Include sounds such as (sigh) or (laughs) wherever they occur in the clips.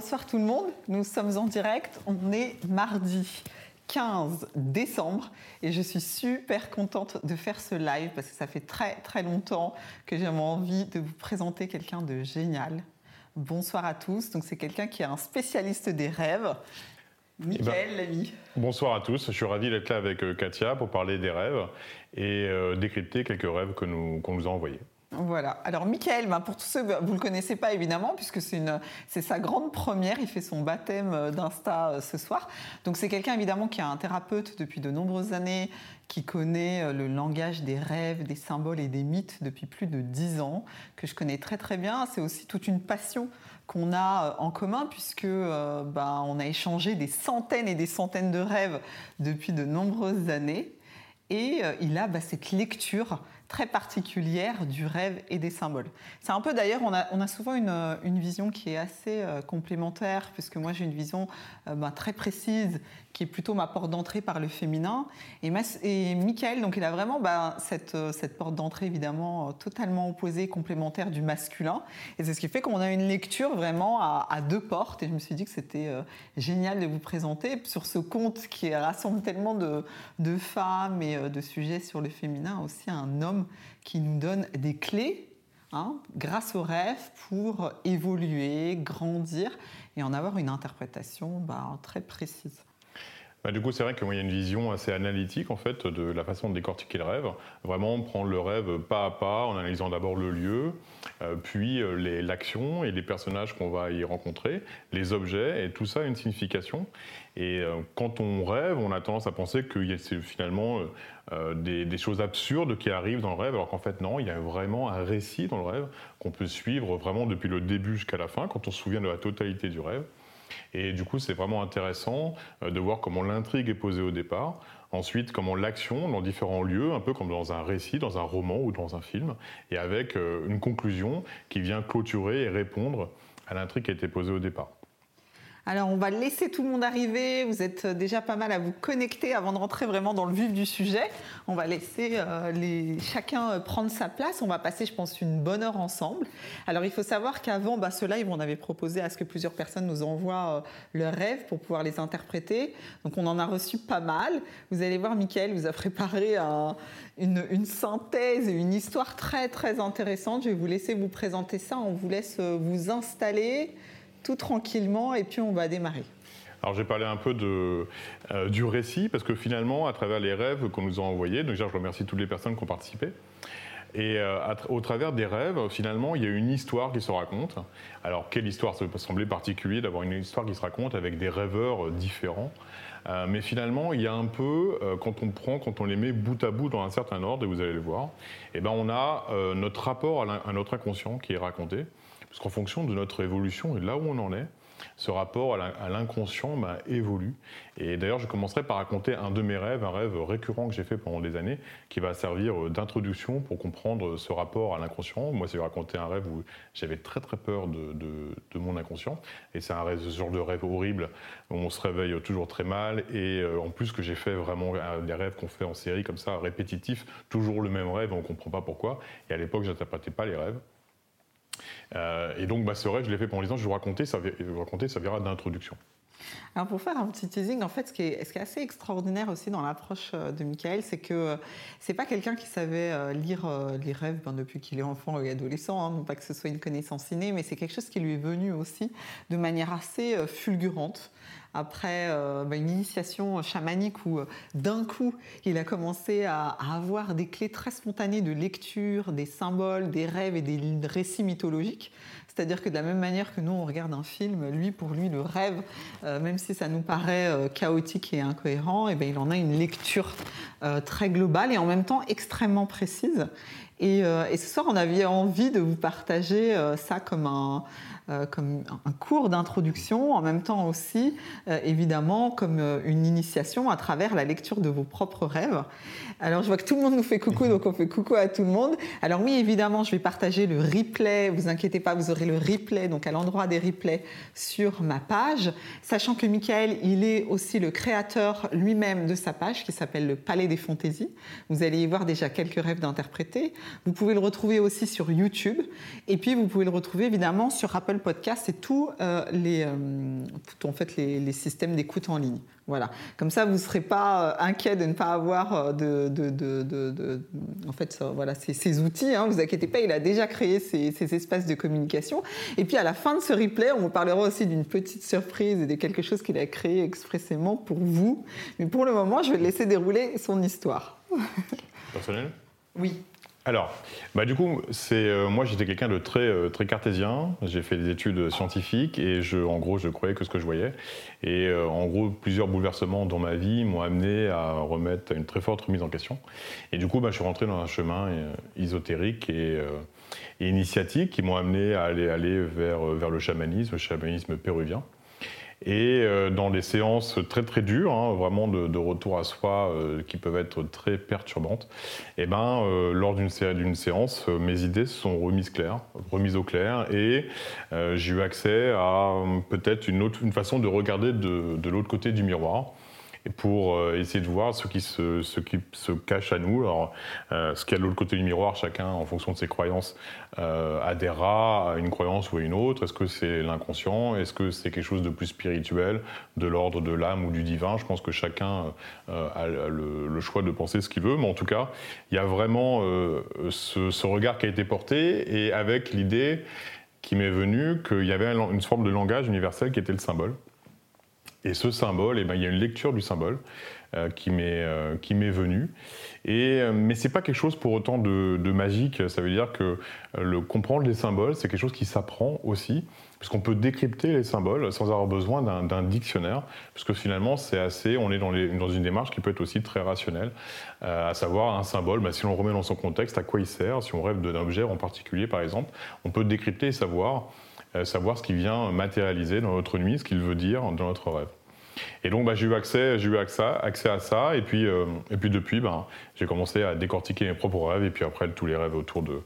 bonsoir tout le monde. Nous sommes en direct. On est mardi 15 décembre et je suis super contente de faire ce live parce que ça fait très très longtemps que j'avais envie de vous présenter quelqu'un de génial. Bonsoir à tous. Donc c'est quelqu'un qui est un spécialiste des rêves. Michael, l'ami. Bonsoir à tous. Je suis ravi d'être là avec euh, Katia pour parler des rêves et euh, décrypter quelques rêves que nous, qu'on nous a envoyés. Voilà. Alors, Michael, ben, pour tous ceux, vous ne le connaissez pas évidemment, puisque c'est, sa grande première. Il fait son baptême euh, d'Insta euh, ce soir. Donc, c'est quelqu'un évidemment qui est un thérapeute depuis de nombreuses années, qui connaît euh, le langage des rêves, des symboles et des mythes depuis plus de dix ans, que je connais très très bien. C'est aussi toute une passion qu'on a en commun, puisque ben, on a échangé des centaines et des centaines de rêves depuis de nombreuses années. Et il a ben, cette lecture très particulière du rêve et des symboles. C'est un peu d'ailleurs, on a, on a souvent une, une, vision qui est assez euh, complémentaire, puisque moi j'ai une vision euh, bah, très précise qui est plutôt ma porte d'entrée par le féminin. Et, et Michael, donc il a vraiment bah, cette, euh, cette, porte d'entrée évidemment totalement opposée, complémentaire du masculin. Et c'est ce qui fait qu'on a une lecture vraiment à, deux portes. Et je me suis dit que c'était génial de vous présenter sur ce conte qui rassemble tellement de, de femmes et de sujets sur le féminin, aussi un homme qui nous donne des clés hein, grâce aux rêves pour évoluer, grandir et en avoir une interprétation bah, très précise. Bah, du coup, c'est vrai qu'il y a une vision assez analytique en fait de la façon de décortiquer le rêve. Vraiment prendre le rêve pas à pas en analysant d'abord le lieu, euh, puis euh, l'action et les personnages qu'on va y rencontrer, les objets, et tout ça a une signification. Et euh, quand on rêve, on a tendance à penser que c'est finalement des, des, choses absurdes qui arrivent dans le rêve, alors qu'en fait non, il y a vraiment un récit dans le rêve qu'on peut suivre vraiment depuis le début jusqu'à la fin, quand on se souvient de la totalité du rêve. Et du coup, c'est vraiment intéressant euh, de voir comment l'intrigue est posée au départ. Ensuite, comment l'action dans différents lieux, un peu comme dans un récit, dans un roman ou dans un film, et avec euh, une conclusion qui vient clôturer et répondre à l'intrigue qui a été posée au départ. Alors, on va laisser tout le monde arriver. Vous êtes déjà pas mal à vous connecter avant de rentrer vraiment dans le vif du sujet. On va laisser euh, chacun euh, prendre sa place. On va passer, je pense, une bonne heure ensemble. Alors, il faut savoir qu'avant bah, ce live, on avait proposé à ce que plusieurs personnes nous envoient euh, leurs rêves pour pouvoir les interpréter. Donc, on en a reçu pas mal. Vous allez voir, Mickaël vous a préparé une, une, synthèse et une histoire très, très intéressante. Je vais vous laisser vous présenter ça. On vous laisse vous installer tout tranquillement et puis on va démarrer. Alors j'ai parlé un peu euh, du récit parce que finalement, à travers les rêves qu'on nous a envoyés, donc je remercie toutes les personnes qui ont participé. Et euh, au travers des rêves, finalement, il y a une histoire qui se raconte. Alors, quelle histoire? Ça peut sembler particulier d'avoir une histoire qui se raconte avec des rêveurs euh, différents. mais finalement, il y a un peu, quand on prend, quand on les met bout à bout dans un certain ordre, et vous allez le voir, eh ben on a notre rapport à notre inconscient qui est raconté. Parce qu'en fonction de notre évolution et là où on en est, ce rapport à l'inconscient bah, évolue. Et d'ailleurs, je commencerai par raconter un de mes rêves, un rêve récurrent que j'ai fait pendant des années, qui va servir euh, d'introduction pour comprendre ce rapport à l'inconscient. Moi, c'est raconter un rêve où j'avais très très peur de, mon inconscient. Et c'est un rêve, ce genre de rêve horrible où on se réveille toujours très mal. Et euh, en plus que j'ai fait vraiment euh, des rêves qu'on fait en série comme ça, répétitifs, toujours le même rêve, on ne comprend pas pourquoi. Et à l'époque, je n'interprétais pas les rêves. Euh, et donc, bah, ce rêve, je l'ai fait pendant les ans, je vais vous raconter, ça, ça verra d'introduction. Alors pour faire un petit teasing, en fait, ce qui est, ce qui assez extraordinaire aussi dans l'approche euh, de Michael, c'est que euh, c'est pas quelqu'un qui savait lire les rêves ben, depuis qu'il est enfant et adolescent, hein, non pas que ce soit une connaissance innée, mais c'est quelque chose qui lui est venu aussi de manière assez fulgurante après euh, bah, une initiation chamanique où euh, d'un coup il a commencé à, avoir des clés très spontanées de lecture, des symboles, des rêves et des récits mythologiques. C'est-à-dire que de la même manière que nous on regarde un film, lui pour lui le rêve, euh, même si ça nous paraît chaotique et incohérent, et eh bien, il en a une lecture très globale et en même temps extrêmement précise. Et, ce soir, on avait envie de vous partager ça comme un, euh, comme un cours d'introduction, en même temps aussi, euh, évidemment, comme euh, une initiation à travers la lecture de vos propres rêves. Alors, je vois que tout le monde nous fait coucou, donc on fait coucou à tout le monde. Alors oui, évidemment, je vais partager le replay. Vous inquiétez pas, vous aurez le replay, donc à l'endroit des replays sur ma page. Sachant que Michael, il est aussi le créateur lui-même de sa page qui s'appelle le Palais des Fantaisies. Vous allez y voir déjà quelques rêves d'interpréter. Vous pouvez le retrouver aussi sur YouTube. Et puis, vous pouvez le retrouver évidemment sur Apple podcast, c'est tous les, tout, en fait, les, les systèmes d'écoute en ligne. Voilà. Comme ça, vous ne serez pas inquiet de ne pas avoir de, de, de, en fait, voilà, ces, outils. Hein, vous inquiétez pas, il a déjà créé ces, ces, espaces de communication. Et puis à la fin de ce replay, on vous parlera aussi d'une petite surprise et de quelque chose qu'il a créé expressément pour vous. Mais pour le moment, je vais laisser dérouler son histoire. Personnel? Oui. Alors, bah du coup, c'est euh, moi j'étais quelqu'un de très euh, très cartésien. J'ai fait des études scientifiques et je, en gros, je croyais que ce que je voyais. Et euh, en gros, plusieurs bouleversements dans ma vie m'ont amené à remettre une très forte remise en question. Et du coup, bah, je suis rentré dans un chemin ésotérique et, et initiatique qui m'ont amené à aller aller vers vers le chamanisme, le chamanisme péruvien. Et euh, dans des séances très très dures, hein, vraiment de, retour à soi, euh, qui peuvent être très perturbantes, et eh ben, euh, lors d'une séance, mes idées se sont remises claires, remises au clair, et j'ai eu accès à peut-être une, autre, une façon de regarder de, de l'autre côté du miroir pour euh, essayer de voir ce qui se, cache à nous. Alors, euh, ce qu'il y a de l'autre côté du miroir, chacun, en fonction de ses croyances, euh, adhérera à une croyance ou à une autre. Est-ce que c'est l'inconscient? Est-ce que c'est quelque chose de plus spirituel, de l'ordre de l'âme ou du divin? Je pense que chacun a le, choix de penser ce qu'il veut, mais en tout cas, il y a vraiment ce regard qui a été porté et avec l'idée qui m'est venue qu'il y avait une forme de langage universel qui était le symbole. Et ce symbole, eh ben, il y a une lecture du symbole euh, euh, qui m'est venue. Et, euh, mais ce n'est pas quelque chose pour autant de, magique. Ça veut dire que le comprendre les symboles, c'est quelque chose qui s'apprend aussi, puisqu'on peut décrypter les symboles sans avoir besoin d'un dictionnaire, puisque finalement, c'est assez. On est dans, dans, une démarche qui peut être aussi très rationnelle, à savoir un symbole, bah, si on remet dans son contexte, à quoi il sert? Si on rêve d'un objet en particulier, par exemple, on peut décrypter et savoir. Savoir ce qui vient matérialiser dans notre nuit, ce qu'il veut dire dans notre rêve. Et donc, bah, j'ai eu accès, eu accès, à ça. Et puis, euh, et puis depuis, bah, j'ai commencé à décortiquer mes propres rêves. Et puis après, tous les rêves autour de,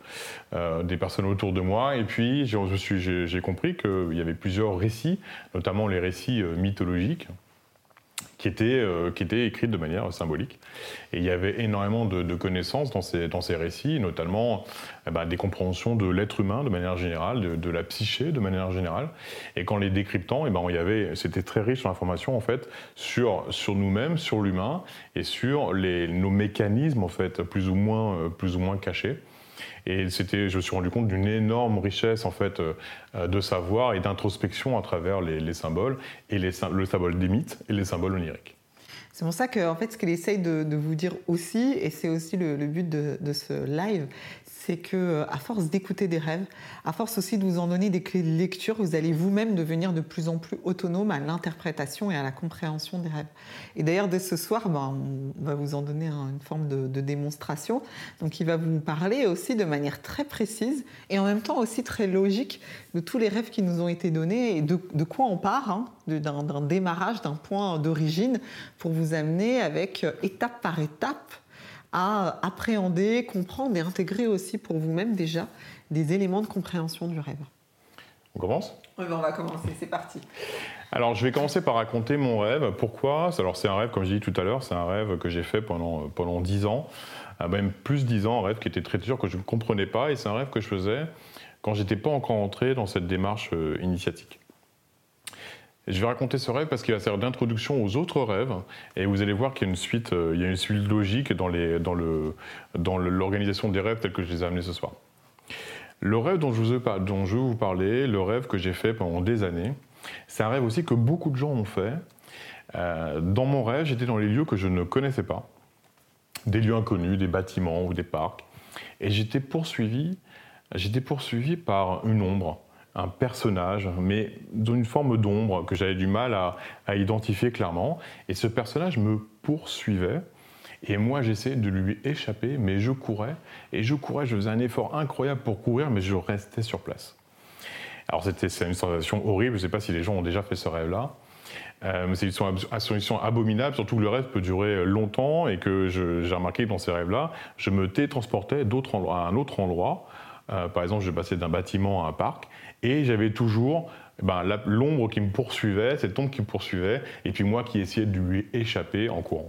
euh, des personnes autour de moi. Et puis, j'ai compris qu'il y avait plusieurs récits, notamment les récits euh, mythologiques qui était, euh, qui était écrite de manière symbolique. Et il y avait énormément de, connaissances dans ces, dans ces récits, notamment eh ben, des compréhensions de l'être humain de manière générale, de, la psyché de manière générale. Et qu'en les décryptant, eh ben, y avait, c'était très riche en informations en fait sur, sur nous-mêmes, sur l'humain et sur les, nos mécanismes en fait plus ou moins, euh, plus ou moins cachés. Et c'était, je me suis rendu compte d'une énorme richesse en fait euh, euh, de savoir et d'introspection à travers les, symboles et les, le symbole des mythes et les symboles oniriques. C'est pour ça que fait, ce qu'il essaye de, vous dire aussi, et c'est aussi le, but de, ce live, c'est que euh, à force d'écouter des rêves, à force aussi de vous en donner des clés de lecture, vous allez vous-même devenir de plus en plus autonome à l'interprétation et à la compréhension des rêves. Et d'ailleurs, dès ce soir, ben, on va vous en donner une forme de, démonstration. Donc, il va vous parler aussi de manière très précise et en même temps aussi très logique de tous les rêves qui nous ont été donnés et de, quoi on part, hein, d'un démarrage, d'un point d'origine, pour vous amener avec euh, étape par étape à appréhender, comprendre et intégrer aussi pour vous-même déjà des éléments de compréhension du rêve. On commence? Oui, ben, on va commencer, c'est parti. Alors, je vais commencer par raconter mon rêve. Pourquoi? Alors, c'est un rêve, comme je dit tout à l'heure, c'est un rêve que j'ai fait pendant, pendant 10 ans, ah, même plus 10 ans, un rêve qui était très dur, que je ne comprenais pas, et c'est un rêve que je faisais quand j'étais pas encore entré dans cette démarche euh, initiatique. Je vais raconter ce rêve parce qu'il va servir d'introduction aux autres rêves et vous allez voir qu'il y a une suite, euh, logique dans, l'organisation des rêves tels que je les ai amenés ce soir. Le rêve dont je, vous, dont je vous parler, le rêve que j'ai fait pendant des années, c'est un rêve aussi que beaucoup de gens ont fait. Euh, dans mon rêve, j'étais dans les lieux que je ne connaissais pas, des lieux inconnus, des bâtiments ou des parcs, et j'étais poursuivi, j'étais poursuivi par une ombre un personnage, mais dans une forme d'ombre que j'avais du mal à, identifier clairement. Et ce personnage me poursuivait. Et moi, j'essayais de lui échapper, mais je courais. Et je courais, je faisais un effort incroyable pour courir, mais je restais sur place. Alors, c'était une sensation horrible. Je ne sais pas si les gens ont déjà fait ce rêve-là. Euh, c'est une sensation abominable, surtout que le rêve peut durer longtemps et que j'ai remarqué dans ces rêves-là, je me télétransportais à un autre endroit. Euh, par exemple, je passais d'un bâtiment à un parc et j'avais toujours ben, l'ombre qui me poursuivait, cette ombre qui me poursuivait, et puis moi qui essayais de lui échapper en courant.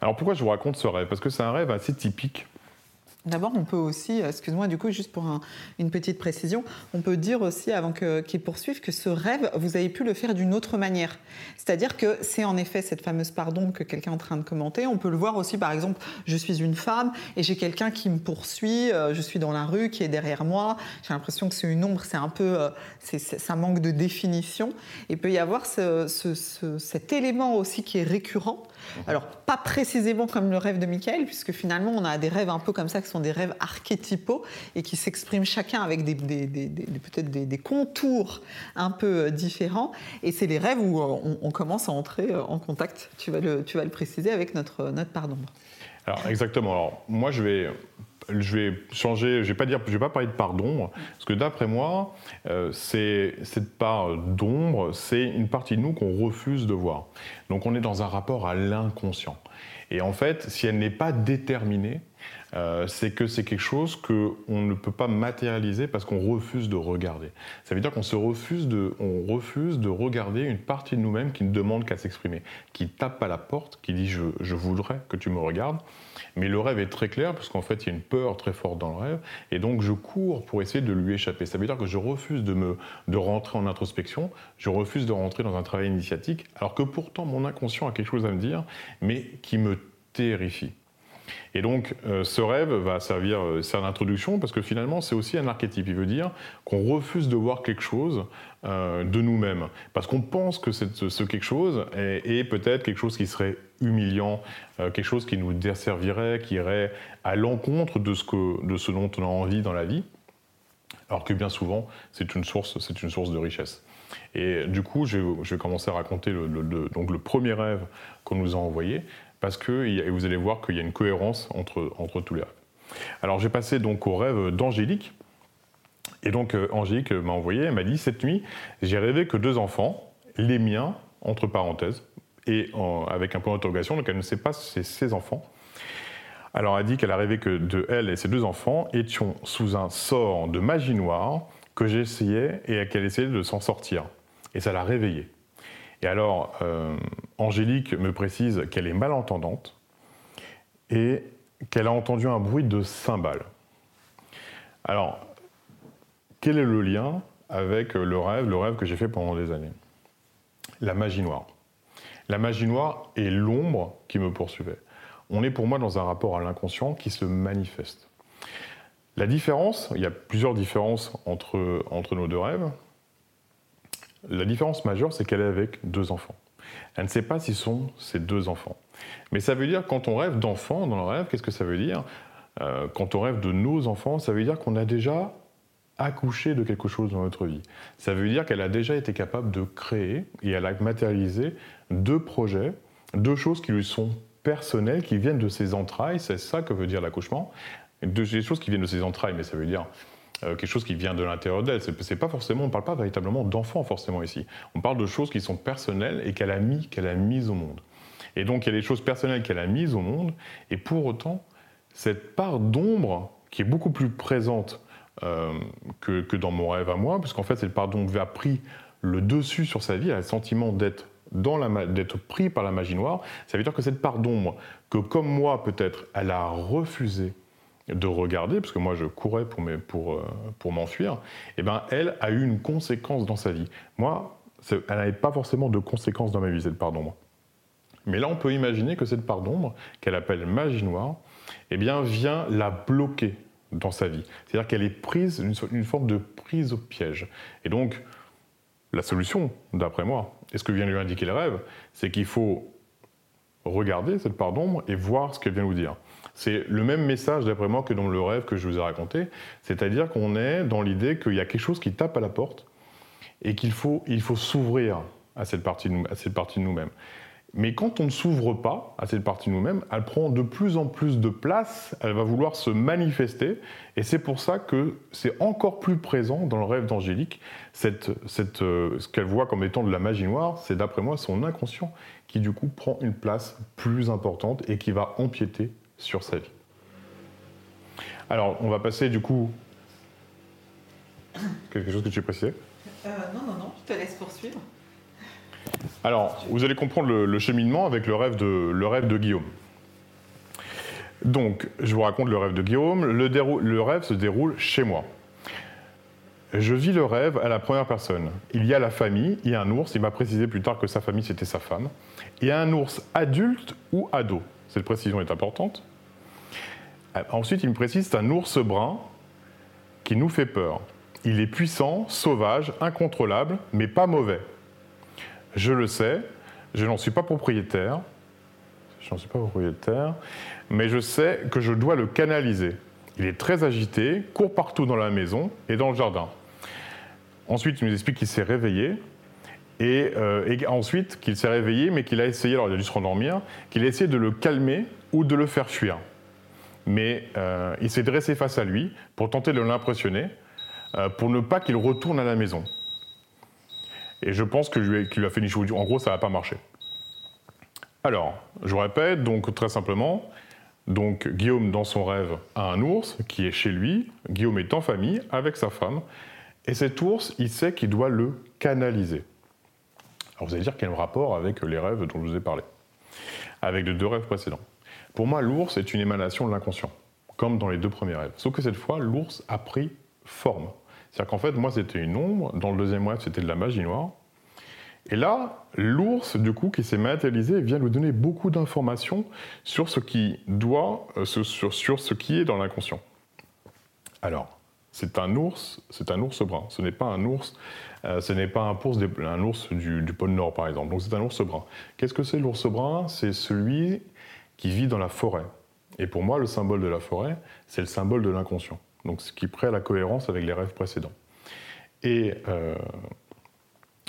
Alors pourquoi je vous raconte ce rêve? Parce que c'est un rêve assez typique D'abord, on peut aussi, euh, excuse-moi, du coup, juste pour une petite précision, on peut dire aussi, avant qu'il poursuive, que ce rêve, vous avez pu le faire d'une autre manière. C'est-à-dire que c'est en effet cette fameuse pardon que quelqu'un est en train de commenter. On peut le voir aussi, par exemple, je suis une femme et j'ai quelqu'un qui me poursuit, euh, je suis dans la rue, qui est derrière moi. J'ai l'impression que c'est une ombre, c'est un peu, euh, ça manque de définition. Et il peut y avoir cet élément aussi qui est récurrent alors, pas précisément comme le rêve de Michael, puisque finalement, on a des rêves un peu comme ça, qui sont des rêves archétypaux et qui s'expriment chacun avec des, peut-être des, contours un peu euh, différents. Et c'est les rêves où euh, on, commence à entrer euh, en contact, tu vas le, tu vas le préciser, avec notre, notre part d'ombre. Alors, exactement. Alors, moi, je vais je vais changer, je vais pas dire, je vais pas parler de part d'ombre, parce que d'après moi, euh, cette part d'ombre, c'est une partie de nous qu'on refuse de voir. Donc on est dans un rapport à l'inconscient. Et en fait, si elle n'est pas déterminée, euh, c'est que c'est quelque chose qu'on ne peut pas matérialiser parce qu'on refuse de regarder. Ça veut dire qu'on se refuse de, on refuse de regarder une partie de nous-mêmes qui ne demande qu'à s'exprimer, qui tape à la porte, qui dit je voudrais que tu me regardes. Mais le rêve est très clair, parce qu'en fait, il y a une peur très forte dans le rêve, et donc je cours pour essayer de lui échapper. Ça veut dire que je refuse de, me, de rentrer en introspection, je refuse de rentrer dans un travail initiatique, alors que pourtant mon inconscient a quelque chose à me dire, mais qui me terrifie. Et donc, euh, ce rêve va servir, euh, c'est introduction, parce que finalement, c'est aussi un archétype. Il veut dire qu'on refuse de voir quelque chose euh, de nous-mêmes, parce qu'on pense que ce quelque chose est, peut-être quelque chose qui serait humiliant, quelque chose qui nous desservirait, qui irait à l'encontre de, ce que, de ce dont on a envie dans la vie, alors que bien souvent, c'est une source, c'est une source de richesse. Et du coup, je vais, commencer à raconter donc le premier rêve qu'on nous a envoyé parce que vous allez voir qu'il y a une cohérence entre, entre tous les rêves. Alors j'ai passé donc au rêve d'Angélique. Et donc euh, Angélique m'a envoyé, elle m'a dit Cette nuit, j'ai rêvé que deux enfants, les miens, entre parenthèses, et avec un point d'interrogation, donc elle ne sait pas si c'est ses enfants. Alors elle dit qu'elle a rêvé que de elle et ses deux enfants étions sous un sort de magie noire que j'essayais et qu'elle essayait de s'en sortir. Et ça l'a réveillée. Et alors, euh, Angélique me précise qu'elle est malentendante et qu'elle a entendu un bruit de cymbales. Alors, quel est le lien avec le rêve, le rêve que j'ai fait pendant des années? La magie noire. La magie noire est l'ombre qui me poursuivait. On est pour moi dans un rapport à l'inconscient qui se manifeste. La différence, il y a plusieurs différences entre, entre nos deux rêves. La différence majeure, c'est qu'elle est avec deux enfants. Elle ne sait pas si ce sont ses deux enfants. Mais ça veut dire, quand on rêve d'enfants dans le rêve, qu'est-ce que ça veut dire? Euh, Quand on rêve de nos enfants, ça veut dire qu'on a déjà accouché de quelque chose dans notre vie. Ça veut dire qu'elle a déjà été capable de créer et elle a matérialisé deux projets, deux choses qui lui sont personnelles, qui viennent de ses entrailles. C'est ça que veut dire l'accouchement. Des choses qui viennent de ses entrailles, mais ça veut dire euh, quelque chose qui vient de l'intérieur d'elle. C'est pas forcément, on ne parle pas véritablement d'enfant forcément ici. On parle de choses qui sont personnelles et qu'elle a mis, qu'elle a mises au monde. Et donc il y a des choses personnelles qu'elle a mises au monde, et pour autant cette part d'ombre qui est beaucoup plus présente euh, que, dans mon rêve à moi, puisqu'en fait cette part d'ombre a pris le dessus sur sa vie, elle a le sentiment d'être d'être pris par la magie noire, ça veut dire que cette part d'ombre, que comme moi peut-être, elle a refusé de regarder, parce que moi je courais pour, pour, euh, pour m'enfuir, et eh ben elle a eu une conséquence dans sa vie. Moi, elle n'avait pas forcément de conséquences dans ma vie, cette part d'ombre. Mais là, on peut imaginer que cette part d'ombre, qu'elle appelle magie noire, eh bien, vient la bloquer dans sa vie. C'est-à-dire qu'elle est prise, une, une forme de prise au piège. Et donc, la solution, d'après moi, et ce que vient lui indiquer le rêve, c'est qu'il faut regarder cette part d'ombre et voir ce qu'elle vient nous dire. C'est le même message, d'après moi, que dans le rêve que je vous ai raconté. C'est-à-dire qu'on est dans l'idée qu'il y a quelque chose qui tape à la porte et qu'il faut, il faut s'ouvrir à cette partie de nous-mêmes. Mais quand on ne s'ouvre pas à cette partie de nous-mêmes, elle prend de plus en plus de place, elle va vouloir se manifester, et c'est pour ça que c'est encore plus présent dans le rêve d'Angélique, cette, cette, euh, ce qu'elle voit comme étant de la magie noire, c'est d'après moi son inconscient qui du coup prend une place plus importante et qui va empiéter sur sa vie. Alors, on va passer du coup. Quelque chose que tu précisé euh, Non, non, non, je te laisse poursuivre. Alors, vous allez comprendre le, cheminement avec le rêve de, le rêve de Guillaume. Donc, je vous raconte le rêve de Guillaume. Le, le rêve se déroule chez moi. Je vis le rêve à la première personne. Il y a la famille, il y a un ours, il m'a précisé plus tard que sa famille c'était sa femme. Il y a un ours adulte ou ado. Cette précision est importante. Euh, ensuite, il me précise c'est un ours brun qui nous fait peur. Il est puissant, sauvage, incontrôlable, mais pas mauvais. Je le sais, je n'en suis pas propriétaire. Je n'en suis pas propriétaire, mais je sais que je dois le canaliser. Il est très agité, court partout dans la maison et dans le jardin. Ensuite, il nous explique qu'il s'est réveillé. Et, euh, ensuite, qu'il s'est réveillé, mais qu'il a essayé, alors il a dû se rendormir, qu'il a essayé de le calmer ou de le faire fuir. Mais euh, il s'est dressé face à lui pour tenter de l'impressionner, euh, pour ne pas qu'il retourne à la maison. Et je pense qu'il lui, a fait une chose. En gros, ça n'a pas marché. Alors, je répète, donc très simplement, donc Guillaume, dans son rêve, a un ours qui est chez lui. Guillaume est en famille avec sa femme. Et cet ours, il sait qu'il doit le canaliser. Alors vous allez dire quel rapport avec les rêves dont je vous ai parlé Avec les deux rêves précédents. Pour moi, l'ours est une émanation de l'inconscient, comme dans les deux premiers rêves. Sauf que cette fois, l'ours a pris forme. C'est-à-dire qu'en fait, moi, c'était une ombre. Dans le deuxième rêve, c'était de la magie noire. Et là, l'ours, du coup, qui s'est matérialisé, vient nous donner beaucoup d'informations sur ce qui doit, euh, sur, sur ce qui est dans l'inconscient. Alors, c'est un ours, c'est un ours brun. Ce n'est pas un ours, euh, ce n'est pas un ours, ours du, pôle Nord, par exemple. Donc c'est un ours brun. Qu'est-ce que c'est l'ours brun? C'est celui qui vit dans la forêt. Et pour moi, le symbole de la forêt, c'est le symbole de l'inconscient. Donc ce qui prête la cohérence avec les rêves précédents. Et euh,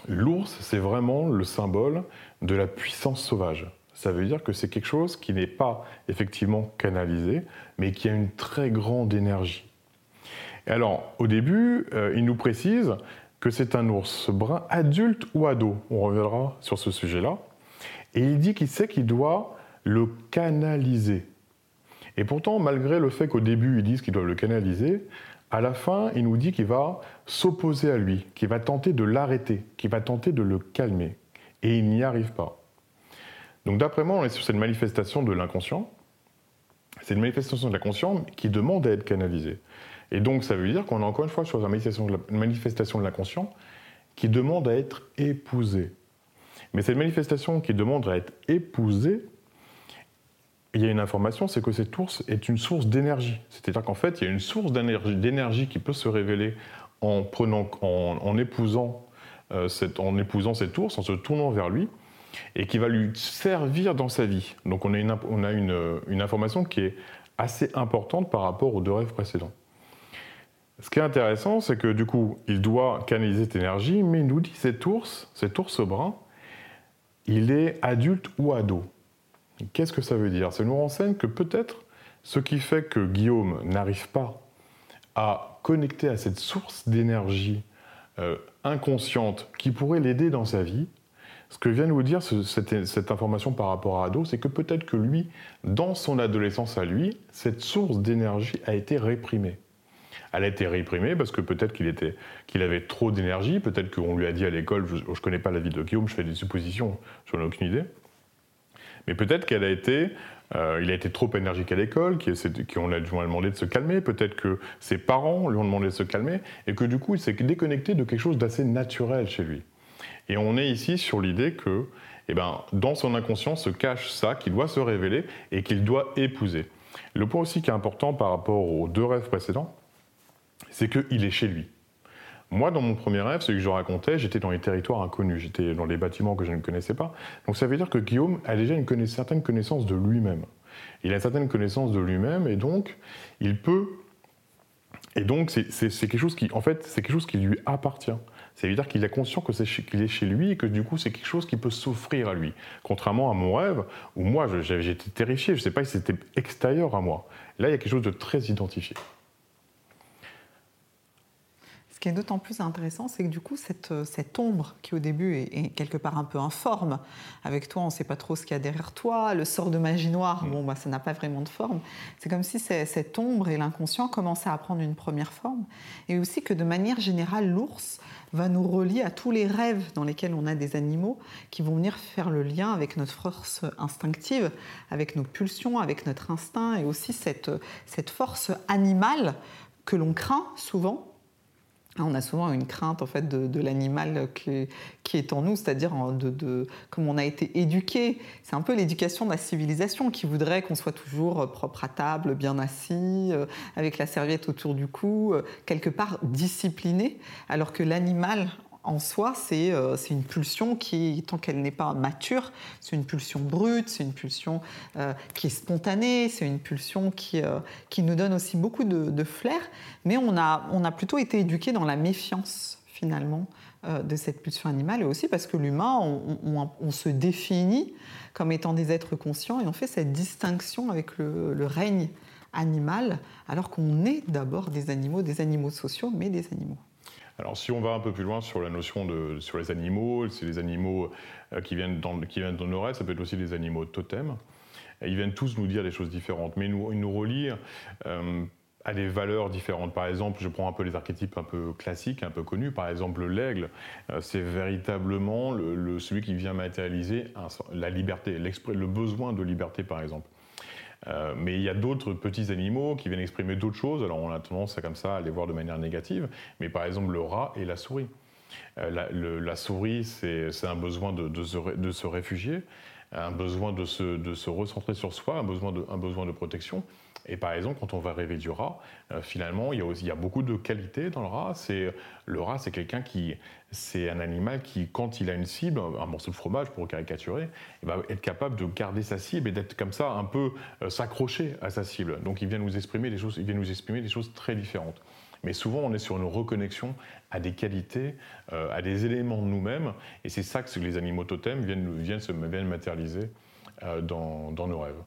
l'ours, c'est vraiment le symbole de la puissance sauvage. Ça veut dire que c'est quelque chose qui n'est pas effectivement canalisé, mais qui a une très grande énergie alors, au début, euh, il nous précise que c'est un ours brun adulte ou ado. On reviendra sur ce sujet-là. Et il dit qu'il sait qu'il doit le canaliser. Et pourtant, malgré le fait qu'au début, ils disent qu'ils doivent le canaliser, à la fin, il nous dit qu'il va s'opposer à lui, qu'il va tenter de l'arrêter, qu'il va tenter de le calmer. Et il n'y arrive pas. Donc d'après moi, on est sur cette manifestation de l'inconscient. C'est une manifestation de l'inconscient qui demande à être canalisée. Et donc, ça veut dire qu'on est encore une fois sur une manifestation de l'inconscient qui demande à être épousée. Mais cette manifestation qui demande à être épousée, il y a une information, c'est que cette ours est une source d'énergie. C'est-à-dire qu'en fait, il y a une source d'énergie qui peut se révéler en, prenant, en, épousant, euh, cette, en épousant cet ours, en se tournant vers lui, et qui va lui servir dans sa vie. Donc on a une, information qui est assez importante par rapport aux deux rêves précédents. Ce qui est intéressant, c'est que du coup, il doit canaliser cette énergie, mais il nous dit cet ours, cet ours brun, il est adulte ou ado. Qu'est-ce que ça veut dire? Ça nous renseigne que peut-être ce qui fait que Guillaume n'arrive pas à connecter à cette source d'énergie euh, inconsciente qui pourrait l'aider dans sa vie, ce que vient nous dire cette, cette, information par rapport à ado, c'est que peut-être que lui, dans son adolescence à lui, cette source d'énergie a été réprimée elle a été réprimée parce que peut-être qu'il était, qu'il avait trop d'énergie, peut-être qu'on lui a dit à l'école, je ne connais pas la vie de Guillaume, je fais des suppositions, je n'en ai aucune idée. Mais peut-être qu'elle a été, euh, il a été trop énergique à l'école, qu'on a demandé de se calmer, peut-être que ses parents lui ont demandé de se calmer, et que du coup il s'est déconnecté de quelque chose d'assez naturel chez lui. Et on est ici sur l'idée que, eh ben, dans son inconscient se cache ça, qu'il doit se révéler et qu'il doit épouser. Le point aussi qui est important par rapport aux deux rêves précédents, c'est qu'il est chez lui. Moi, dans mon premier rêve, celui que je racontais, j'étais dans les territoires inconnus, j'étais dans les bâtiments que je ne connaissais pas. Donc ça veut dire que Guillaume a déjà une certaine connaissance de lui-même. Il a une certaine connaissance de lui-même et donc il peut. Et donc c'est quelque chose qui, en fait, c'est quelque chose qui lui appartient. Ça veut dire qu'il est conscient que c'est qu'il est chez lui et que du coup c'est quelque chose qui peut s'offrir à lui. Contrairement à mon rêve où moi j'étais terrifié, je ne sais pas si c'était extérieur à moi. Là il y a quelque chose de très identifié. Ce qui est d'autant plus intéressant, c'est que du coup, cette, cette ombre qui au début est, quelque part un peu informe, avec toi, on ne sait pas trop ce qu'il y a derrière toi, le sort de magie noire, bon, bah, ça n'a pas vraiment de forme. C'est comme si cette ombre et l'inconscient commençaient à prendre une première forme. Et aussi que de manière générale, l'ours va nous relier à tous les rêves dans lesquels on a des animaux qui vont venir faire le lien avec notre force instinctive, avec nos pulsions, avec notre instinct et aussi cette, cette force animale que l'on craint souvent on a souvent une crainte en fait de, l'animal qui, est en nous, c'est-à-dire de, comme on a été éduqué. C'est un peu l'éducation de la civilisation qui voudrait qu'on soit toujours propre à table, bien assis, euh, avec la serviette autour du cou, euh, quelque part discipliné, alors que l'animal en soi, euh, c'est une pulsion qui, tant qu'elle n'est pas mature, c'est une pulsion brute, c'est une pulsion euh, qui est spontanée, c'est une pulsion qui, euh, nous donne aussi beaucoup de, flair, mais on a, on a plutôt été éduqué dans la méfiance finalement de cette pulsion animale, et aussi parce que l'humain, on, se définit comme étant des êtres conscients, et on fait cette distinction avec le, le règne animal, alors qu'on est d'abord des animaux, des animaux sociaux, mais des animaux. Alors si on va un peu plus loin sur la notion de sur les animaux, c'est les animaux euh, qui viennent dans qui viennent dans ça peut être aussi des animaux totems. ils viennent tous nous dire des choses différentes, mais ils nous relient euh, à des valeurs différentes. Par exemple, je prends un peu les archétypes un peu classiques, un peu connus. Par exemple, l'aigle, euh, c'est véritablement le, celui qui vient matérialiser la liberté, le besoin de liberté, par exemple. Euh, mais il y a d'autres petits animaux qui viennent exprimer d'autres choses. Alors on a tendance à, comme ça à les voir de manière négative. Mais par exemple le rat et la souris. Euh, la, souris, c'est un besoin de, de, se, réfugier, un besoin de se, de se, recentrer sur soi, un besoin de, un besoin de protection. Et par exemple, quand on va rêver du rat, euh, finalement, il y, a il y, a beaucoup de qualités dans le rat. C'est le rat, c'est quelqu'un qui, c'est un animal qui, quand il a une cible, un morceau de fromage pour caricaturer, va être capable de garder sa cible et d'être comme ça un peu euh, s'accrocher à sa cible. Donc il vient nous exprimer des choses, il vient nous exprimer des choses très différentes. Mais souvent, on est sur une reconnexion à des qualités, euh, à des éléments de nous-mêmes, et c'est ça que les animaux totems viennent, se matérialiser dans nos rêves.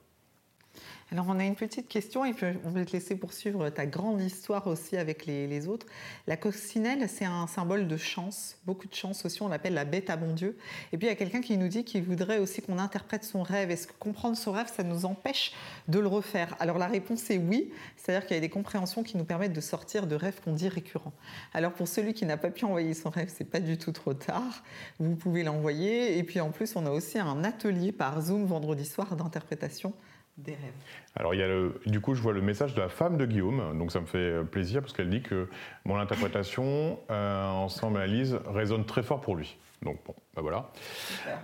Alors on a une petite question et on va te laisser poursuivre ta grande histoire aussi avec les, autres. La coccinelle, c'est un symbole de chance, beaucoup de chance aussi, on l'appelle la bête à bon Dieu. Et puis il y a quelqu'un qui nous dit qu'il voudrait aussi qu'on interprète son rêve. Est-ce que comprendre son rêve, ça nous empêche de le refaire? Alors la réponse est oui, c'est-à-dire qu'il y a des compréhensions qui nous permettent de sortir de rêves qu'on dit récurrents. Alors pour celui qui n'a pas pu envoyer son rêve, c'est pas du tout trop tard, vous pouvez l'envoyer. Et puis en plus, on a aussi un atelier par Zoom vendredi soir d'interprétation des rêves. Alors, il y a du coup, je vois le message de la femme de Guillaume, donc ça me fait euh, plaisir parce qu'elle dit que mon interprétation, euh, ensemble Alice, résonne très fort pour lui. Donc, bon, ben voilà.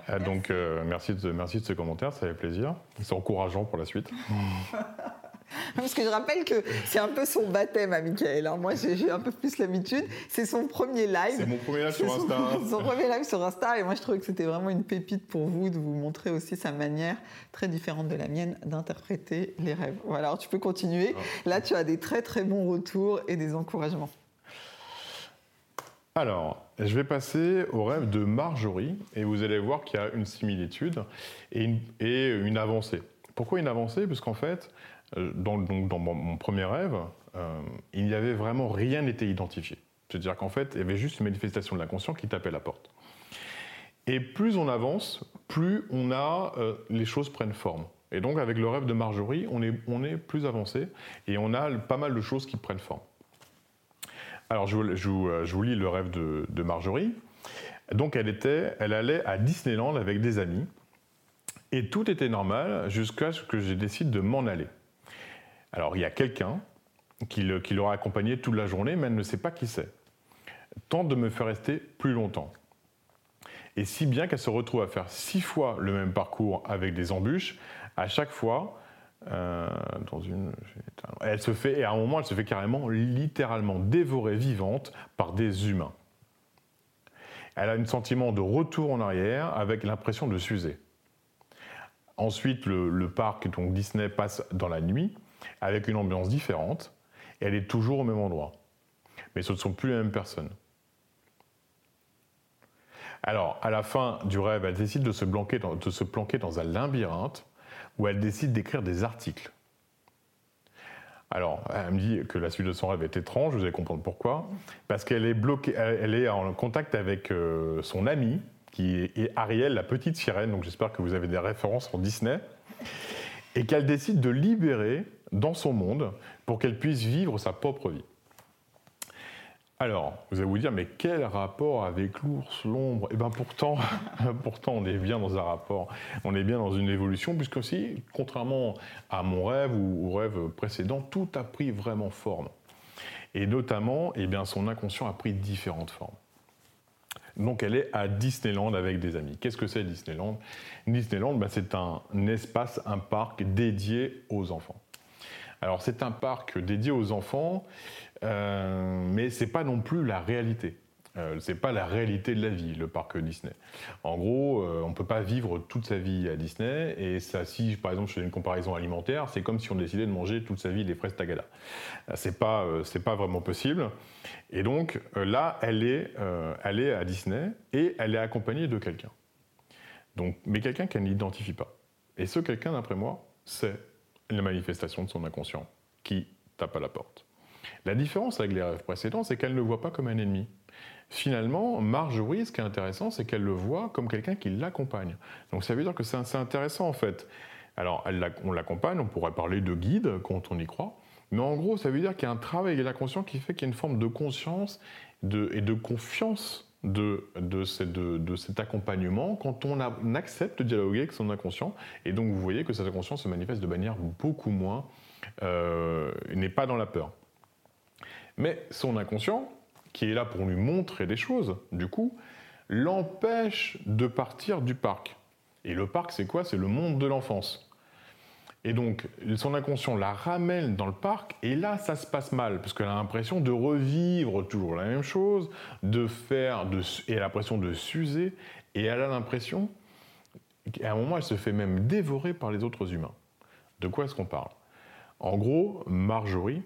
Euh, donc, merci, de, merci de ce commentaire, ça fait plaisir. C'est encourageant pour la suite. (laughs) (laughs) Parce que je rappelle que c'est un peu son baptême à Michael. Hein. Moi, j'ai un peu plus l'habitude. C'est son premier live. C'est mon premier live sur Insta. (laughs) Son, premier live sur Insta. Et moi, je trouvais que c'était vraiment une pépite pour vous de vous montrer aussi sa manière très différente de la mienne d'interpréter les rêves. Voilà, alors tu peux continuer. Ah. Là, tu as des très très bons retours et des encouragements. Alors, je vais passer au rêve de Marjorie et vous allez voir qu'il y a une similitude et une, et une avancée. Pourquoi une avancée? Parce qu'en fait, euh, dans, dans mon, premier rêve, euh, il n'y avait vraiment rien n'était identifié. C'est-à-dire qu'en fait, il y avait juste une manifestation de l'inconscient qui tapait la porte. Et plus on avance, plus on a, euh, les choses prennent forme. Et donc avec le rêve de Marjorie, on est, on est plus avancé et on a pas mal de choses qui prennent forme. Alors je, je, vous lis le rêve de, de, Marjorie. Donc elle, était, elle allait à Disneyland avec des amis et tout était normal jusqu'à ce que je décide de m'en aller. Alors il y a quelqu'un qui, l'aura accompagné toute la journée, mais elle ne sait pas qui c'est. Tente de me faire rester plus longtemps. Et si bien qu'elle se retrouve à faire six fois le même parcours avec des embûches, à chaque fois, euh, dans une, elle se fait, et à un moment, elle se fait carrément, littéralement dévorée vivante par des humains. Elle a un sentiment de retour en arrière avec l'impression de s'user. Ensuite, le, le, parc, donc Disney, passe dans la nuit avec une ambiance différente, et elle est toujours au même endroit. Mais ce ne sont plus les mêmes personnes. Alors, à la fin du rêve, elle décide de se, planquer dans, un labyrinthe où elle décide d'écrire des articles. Alors, elle me dit que la suite de son rêve est étrange, vous allez comprendre pourquoi. Parce qu'elle est en contact avec euh, son amie, qui est Ariel, la petite sirène, donc j'espère que vous avez des références en Disney, et qu'elle décide de libérer dans son monde pour qu'elle puisse vivre sa propre vie. Alors, vous allez vous dire, mais quel rapport avec l'ours, l'ombre? Eh bien pourtant, (laughs) pourtant, on est bien dans un rapport, on est bien dans une évolution, puisque aussi, contrairement à mon rêve ou au rêve précédent, tout a pris vraiment forme. Et notamment, eh bien, son inconscient a pris différentes formes. Donc elle est à Disneyland avec des amis. Qu'est-ce que c'est Disneyland? Disneyland, ben, c'est un espace, un parc dédié aux enfants. Alors c'est un parc dédié aux enfants, euh, mais ce n'est pas non plus la réalité. Euh, ce n'est pas la réalité de la vie, le parc Disney. En gros, euh, on ne peut pas vivre toute sa vie à Disney, et ça, si par exemple je fais une comparaison alimentaire, c'est comme si on décidait de manger toute sa vie des fraises Tagada. C'est pas, c'est pas vraiment possible. Et donc là, elle est, elle est à Disney, et elle est accompagnée de quelqu'un. Donc, mais quelqu'un qu'elle n'identifie pas. Et ce quelqu'un, d'après moi, c'est la manifestation de son inconscient qui tape à la porte. La différence avec les rêves précédents, c'est qu'elle ne le voit pas comme un ennemi. Finalement, Marjorie, ce qui est intéressant, c'est qu'elle le voit comme quelqu'un qui l'accompagne. Donc ça veut dire que c'est intéressant en fait. Alors on l'accompagne, on pourrait parler de guide quand on y croit, mais en gros ça veut dire qu'il y a un travail avec l'inconscient qui fait qu'il y a une forme de conscience et de confiance de, de, cet accompagnement quand on, accepte de dialoguer avec son inconscient. Et donc vous voyez que cet inconscient se manifeste de manière beaucoup moins... Euh, n'est pas dans la peur. Mais son inconscient, qui est là pour lui montrer des choses, du coup, l'empêche de partir du parc. Et le parc, c'est quoi? C'est le monde de l'enfance. Et donc, son inconscient la ramène dans le parc, et là, ça se passe mal, parce qu'elle a l'impression de revivre toujours la même chose, de faire, de, et elle a l'impression de s'user, et elle a l'impression qu'à un moment, elle se fait même dévorer par les autres humains. De quoi est-ce qu'on parle? En gros, Marjorie,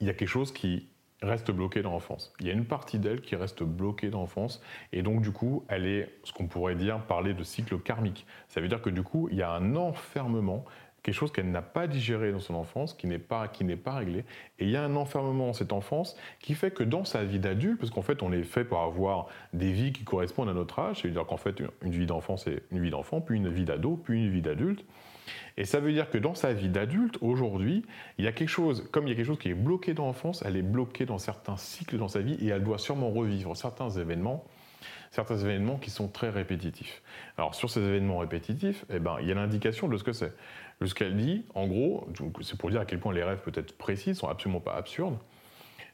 il y a quelque chose qui reste bloqué dans l'enfance. Il y a une partie d'elle qui reste bloquée dans l'enfance et donc du coup, elle est ce qu'on pourrait dire parler de cycle karmique. Ça veut dire que du coup, il y a un enfermement, quelque chose qu'elle n'a pas digéré dans son enfance, qui n'est pas qui n'est pas réglé et il y a un enfermement dans cette enfance qui fait que dans sa vie d'adulte parce qu'en fait, on est fait pour avoir des vies qui correspondent à notre âge, c'est-à-dire qu'en fait, une vie d'enfant c'est une vie d'enfant, puis une vie d'ado, puis une vie d'adulte. Et ça veut dire que dans sa vie d'adulte, aujourd'hui, il y a quelque chose, comme il y a quelque chose qui est bloqué dans l'enfance, elle est bloquée dans certains cycles dans sa vie et elle doit sûrement revivre certains événements, certains événements qui sont très répétitifs. Alors sur ces événements répétitifs, eh ben, il y a l'indication de ce que c'est. Ce qu'elle dit, en gros, c'est pour dire à quel point les rêves peut-être précis sont absolument pas absurdes,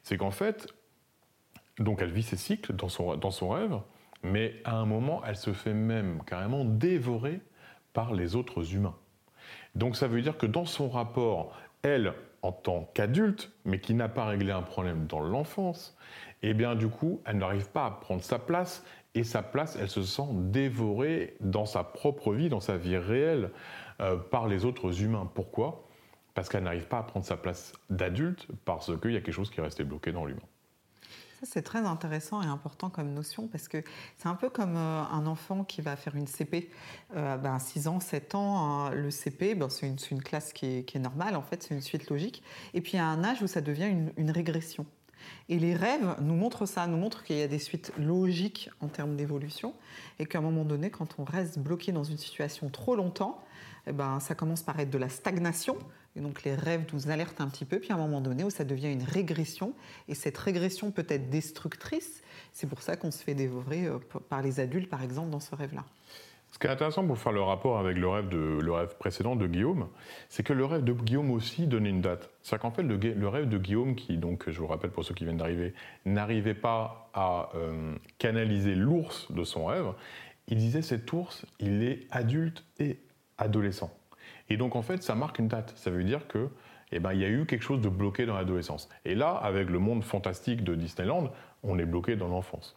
c'est qu'en fait, donc elle vit ses cycles dans son, dans son rêve, mais à un moment, elle se fait même carrément dévorer par les autres humains. Donc ça veut dire que dans son rapport, elle, en tant qu'adulte, mais qui n'a pas réglé un problème dans l'enfance, eh bien du coup, elle n'arrive pas à prendre sa place, et sa place, elle se sent dévorée dans sa propre vie, dans sa vie réelle, euh, par les autres humains. Pourquoi? Parce qu'elle n'arrive pas à prendre sa place d'adulte, parce qu'il y a quelque chose qui est resté bloqué dans l'humain c'est très intéressant et important comme notion parce que c'est un peu comme euh, un enfant qui va faire une CP. Euh, ben, 6 ans, 7 ans, hein, le CP, ben, c'est une, classe qui est, normale, en fait, c'est une suite logique. Et puis il y a un âge où ça devient une, régression. Et les rêves nous montrent ça, nous montrent qu'il y a des suites logiques en termes d'évolution et qu'à un moment donné, quand on reste bloqué dans une situation trop longtemps, eh ben, ça commence par être de la stagnation, et donc les rêves nous alertent un petit peu, puis à un moment donné où ça devient une régression, et cette régression peut être destructrice. C'est pour ça qu'on se fait dévorer euh, par les adultes, par exemple, dans ce rêve-là. Ce qui est intéressant pour faire le rapport avec le rêve, précédent de Guillaume, c'est que le rêve de Guillaume aussi donnait une date. C'est-à-dire qu'en fait, le, rêve de Guillaume, qui, donc, je vous rappelle pour ceux qui viennent d'arriver, n'arrivait pas à euh, canaliser l'ours de son rêve, il disait cet ours, il est adulte et adolescent. Et donc en fait, ça marque une date. Ça veut dire que eh ben, il y a eu quelque chose de bloqué dans l'adolescence. Et là, avec le monde fantastique de Disneyland, on est bloqué dans l'enfance.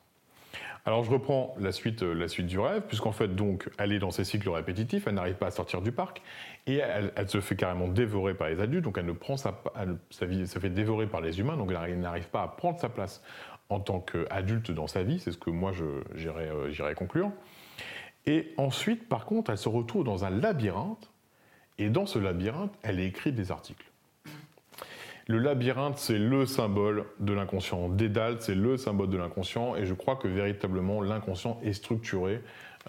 Alors je reprends la suite, euh, la suite du rêve, puisqu'en fait, donc, elle est dans ses cycles répétitifs, elle n'arrive pas à sortir du parc, et elle, se fait carrément dévorer par les adultes, donc elle ne prend sa, sa vie, se fait dévorer par les humains, donc elle n'arrive pas à prendre sa place en tant qu'adulte dans sa vie, c'est ce que moi euh, j'irais conclure. Et ensuite, par contre, elle se retrouve dans un labyrinthe et dans ce labyrinthe, elle écrit des articles. le labyrinthe, c'est le symbole de l'inconscient. Dédale, c'est le symbole de l'inconscient. Et je crois que véritablement, l'inconscient est structuré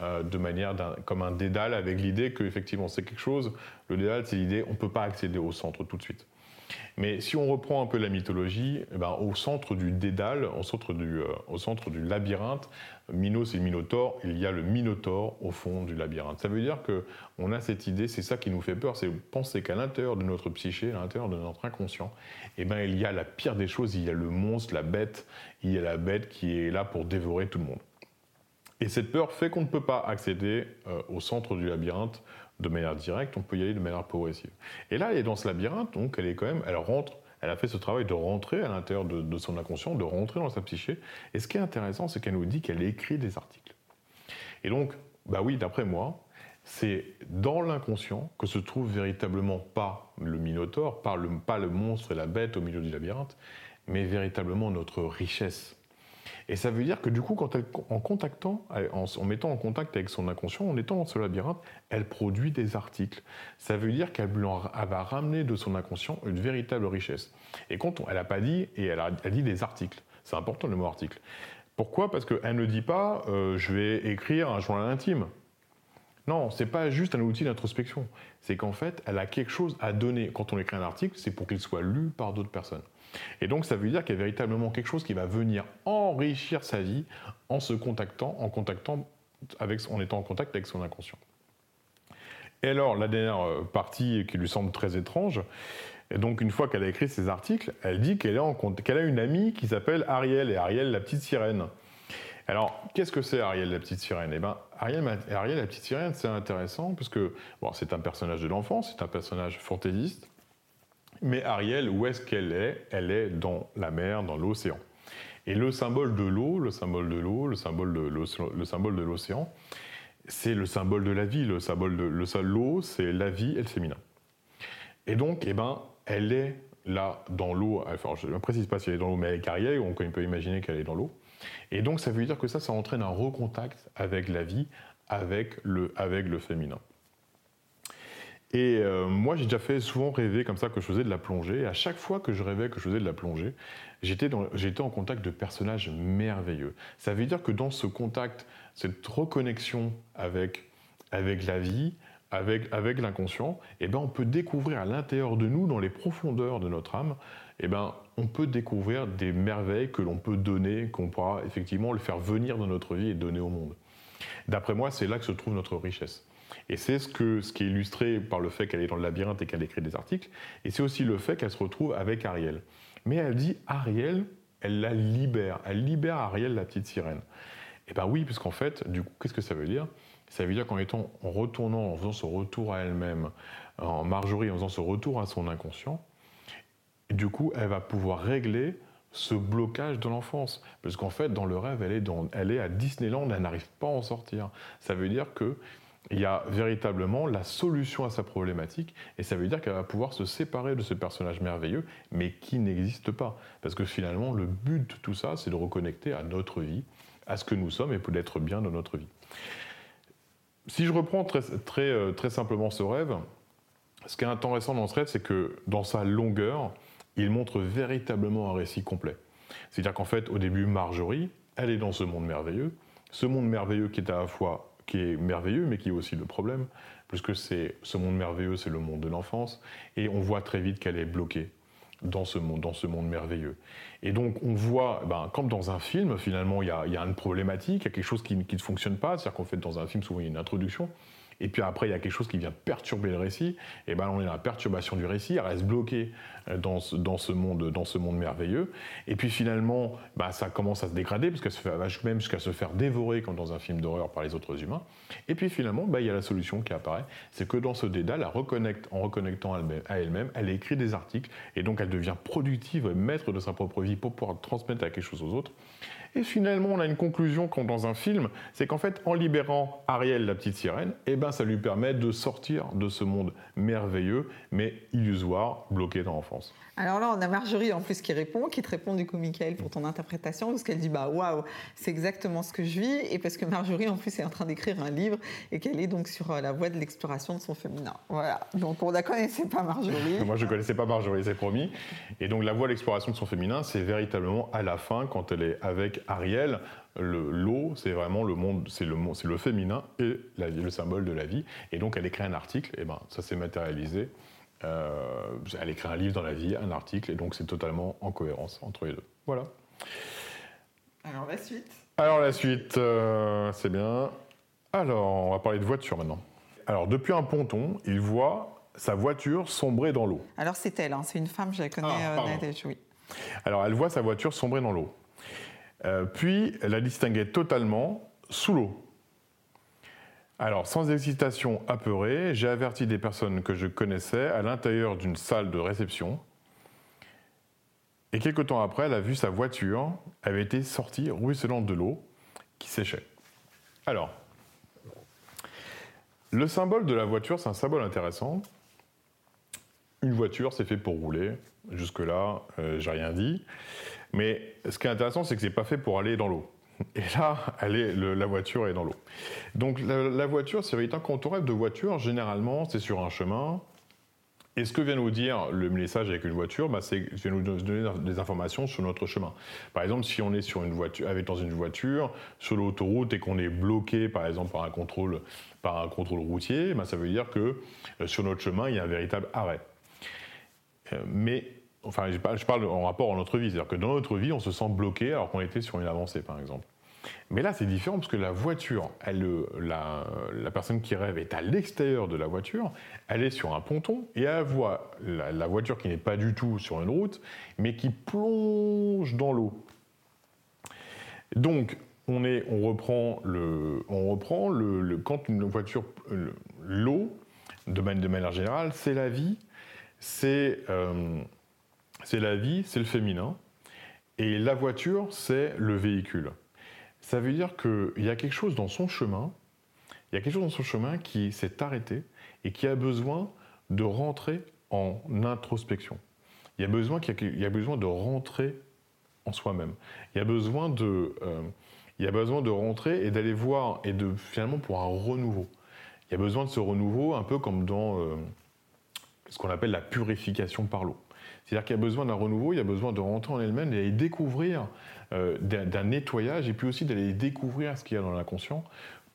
euh, de manière comme un dédale avec l'idée qu'effectivement, c'est quelque chose. Le dédale, c'est l'idée on ne peut pas accéder au centre tout de suite. Mais si on reprend un peu la mythologie, eh ben, au centre du dédale, au centre du, euh, au centre du labyrinthe, Minos et Minotaure, il y a le Minotaure au fond du labyrinthe. Ça veut dire qu'on a cette idée, c'est ça qui nous fait peur, c'est penser qu'à l'intérieur de notre psyché, à l'intérieur de notre inconscient, eh ben, il y a la pire des choses, il y a le monstre, la bête, il y a la bête qui est là pour dévorer tout le monde. Et cette peur fait qu'on ne peut pas accéder euh, au centre du labyrinthe de manière directe, on peut y aller de manière progressive. Et là, elle est dans ce labyrinthe, donc elle est quand même, elle rentre, elle a fait ce travail de rentrer à l'intérieur de, son inconscient, de rentrer dans sa psyché. Et ce qui est intéressant, c'est qu'elle nous dit qu'elle écrit des articles. Et donc, bah oui, d'après moi, c'est dans l'inconscient que se trouve véritablement pas le minotaure, pas le, pas le monstre et la bête au milieu du labyrinthe, mais véritablement notre richesse et ça veut dire que du coup, quand elle, en contactant, en, mettant en contact avec son inconscient, en étant dans ce labyrinthe, elle produit des articles. Ça veut dire qu'elle va ramener de son inconscient une véritable richesse. Et quand elle n'a pas dit, et elle a, dit des articles. C'est important le mot article. Pourquoi? Parce qu'elle ne dit pas euh, je vais écrire un journal intime. Non, c'est pas juste un outil d'introspection. C'est qu'en fait, elle a quelque chose à donner. Quand on écrit un article, c'est pour qu'il soit lu par d'autres personnes. Et donc ça veut dire qu'il y a véritablement quelque chose qui va venir enrichir sa vie en se contactant, en contactant avec, en étant en contact avec son inconscient. Et alors la dernière euh, partie qui lui semble très étrange, donc une fois qu'elle a écrit ses articles, elle dit qu'elle a une amie qui s'appelle Ariel, et Ariel la petite sirène. Alors, qu'est-ce que c'est Ariel la petite sirène? Eh bien, Ariel, Ariel la petite sirène, c'est intéressant parce que bon, c'est un personnage de l'enfance, c'est un personnage fantaisiste, mais Ariel, où est-ce qu'elle est? Elle est dans la mer, dans l'océan. Et le symbole de l'eau, le symbole de l'eau, le symbole de l'océan, c'est le symbole de la vie. Le symbole de l'eau, c'est la vie et le féminin. Et donc, eh ben, elle est là dans l'eau. Je ne précise pas si elle est dans l'eau, mais avec Ariel, on peut imaginer qu'elle est dans l'eau. Et donc, ça veut dire que ça, ça entraîne un recontact avec la vie, avec le, avec le féminin. Et euh, moi, j'ai déjà fait souvent rêver comme ça que je faisais de la plongée. Et à chaque fois que je rêvais que je faisais de la plongée, j'étais en contact de personnages merveilleux. Ça veut dire que dans ce contact, cette reconnexion avec, avec la vie, avec, avec l'inconscient, eh ben, on peut découvrir à l'intérieur de nous, dans les profondeurs de notre âme, eh ben, on peut découvrir des merveilles que l'on peut donner, qu'on pourra effectivement le faire venir dans notre vie et donner au monde. D'après moi, c'est là que se trouve notre richesse. Et c'est ce, ce qui est illustré par le fait qu'elle est dans le labyrinthe et qu'elle écrit des articles. Et c'est aussi le fait qu'elle se retrouve avec Ariel. Mais elle dit Ariel, elle la libère. Elle libère Ariel, la petite sirène. Eh bien oui, puisqu'en fait, du coup, qu'est-ce que ça veut dire? Ça veut dire qu'en étant, en retournant, en faisant ce retour à elle-même, en Marjorie, en faisant ce retour à son inconscient, du coup, elle va pouvoir régler ce blocage de l'enfance. Parce qu'en fait, dans le rêve, elle est, dans, elle est à Disneyland, elle n'arrive pas à en sortir. Ça veut dire que il y a véritablement la solution à sa problématique, et ça veut dire qu'elle va pouvoir se séparer de ce personnage merveilleux, mais qui n'existe pas. Parce que finalement, le but de tout ça, c'est de reconnecter à notre vie, à ce que nous sommes, et pour être bien dans notre vie. Si je reprends très, très, euh, très simplement ce rêve, ce qui est intéressant dans ce rêve, c'est que dans sa longueur, il montre véritablement un récit complet. C'est-à-dire qu'en fait, au début, Marjorie, elle est dans ce monde merveilleux, ce monde merveilleux qui est à la fois qui est merveilleux, mais qui est aussi le problème, puisque c'est ce monde merveilleux, c'est le monde de l'enfance, et on voit très vite qu'elle est bloquée dans ce monde, dans ce monde merveilleux. Et donc on voit, ben, comme dans un film, finalement, il y y a une problématique, il y a quelque chose qui, qui ne fonctionne pas, c'est-à-dire qu'en fait, dans un film, souvent, il y a une introduction, et puis après, il y a quelque chose qui vient perturber le récit, et ben on est dans la perturbation du récit, elle reste bloquée euh, dans ce, monde, merveilleux. Et puis finalement, ben, ça commence à se dégrader, parce qu'elle fait même jusqu'à se faire dévorer, comme dans un film d'horreur, par les autres humains. Et puis finalement, ben, il y a la solution qui apparaît, c'est que dans ce dédale, elle reconnecte, en reconnectant à elle-même, elle écrit des articles, et donc elle devient productive, maître de sa propre vie pour pouvoir transmettre quelque chose aux autres. Et finalement, on a une conclusion quand dans un film, c'est qu'en fait, en libérant Ariel, la petite sirène, eh ben, ça lui permet de sortir de ce monde merveilleux, mais illusoire, bloqué dans l'enfance. Alors là, on a Marjorie en plus qui répond, qui te répond du coup, Michael, pour ton interprétation, parce qu'elle dit bah waouh, c'est exactement ce que je vis, et parce que Marjorie en plus est en train d'écrire un livre et qu'elle est donc sur euh, la voie de l'exploration de son féminin. Voilà. Donc on ne connaissait pas Marjorie. (laughs) Moi je ne connaissais pas Marjorie, c'est promis. Et donc la voie de l'exploration de son féminin, c'est véritablement à la fin quand elle est avec Ariel. L'eau, c'est vraiment le monde, c'est le, le féminin et le symbole de la vie. Et donc elle écrit un article, et ben ça s'est matérialisé euh, elle écrit un livre dans la vie, un article, et donc c'est totalement en cohérence entre les deux. Voilà. Alors la suite Alors la suite, euh, c'est bien. Alors, on va parler de voiture maintenant. Alors, depuis un ponton, il voit sa voiture sombrer dans l'eau. Alors c'est elle, hein, c'est une femme, je la connais, ah, euh, oui. Alors elle voit sa voiture sombrer dans l'eau. puis elle la distinguait totalement sous l'eau. Alors, sans hésitation apeurée, j'ai averti des personnes que je connaissais à l'intérieur d'une salle de réception. Et quelque temps après, elle a vu sa voiture avait été sortie ruisselante de l'eau qui séchait. Alors, le symbole de la voiture, c'est un symbole intéressant. Une voiture, c'est fait pour rouler. Jusque-là, euh, j'ai rien dit. Mais ce qui est intéressant, c'est que c'est pas fait pour aller dans l'eau. Et là, la voiture est dans l'eau. Donc la, voiture, c'est un quand on rêve de voiture, généralement, c'est sur un chemin. Et ce que vient nous dire le message avec une voiture, bah, c'est vient nous donner des informations sur notre chemin. Par exemple, si on est voiture, dans une voiture sur l'autoroute et qu'on est bloqué, par exemple, par un contrôle, par un contrôle routier, bah, ça veut dire que euh, sur notre chemin, il y a un véritable arrêt. Euh, mais enfin, je parle en rapport à notre vie, c'est-à-dire que dans notre vie, on se sent bloqué alors qu'on était sur une avancée, par exemple. Mais là, c'est différent parce que la voiture, la, personne qui rêve est à l'extérieur de la voiture, elle est sur un ponton et elle voit la, voiture qui n'est pas du tout sur une route, mais qui plonge dans l'eau. Donc, on, reprend, le, on reprend le, quand une voiture, l'eau, de, manière générale, c'est la vie, euh, c'est la vie, c'est le féminin. Et la voiture, c'est le véhicule. Ça veut dire qu'il y a quelque chose dans son chemin, il y a quelque chose dans son chemin qui s'est arrêté et qui a besoin de rentrer en introspection. Il y a besoin, il y a besoin de rentrer en soi-même. Il y a besoin de, euh, il y a besoin de rentrer et d'aller voir et de finalement pour un renouveau. Il y a besoin de ce renouveau un peu comme dans euh, ce qu'on appelle la purification par l'eau. C'est-à-dire qu'il y a besoin d'un renouveau, il y a besoin de rentrer en elle-même et d'aller découvrir euh, d'un nettoyage et puis aussi d'aller découvrir ce qu'il y a dans l'inconscient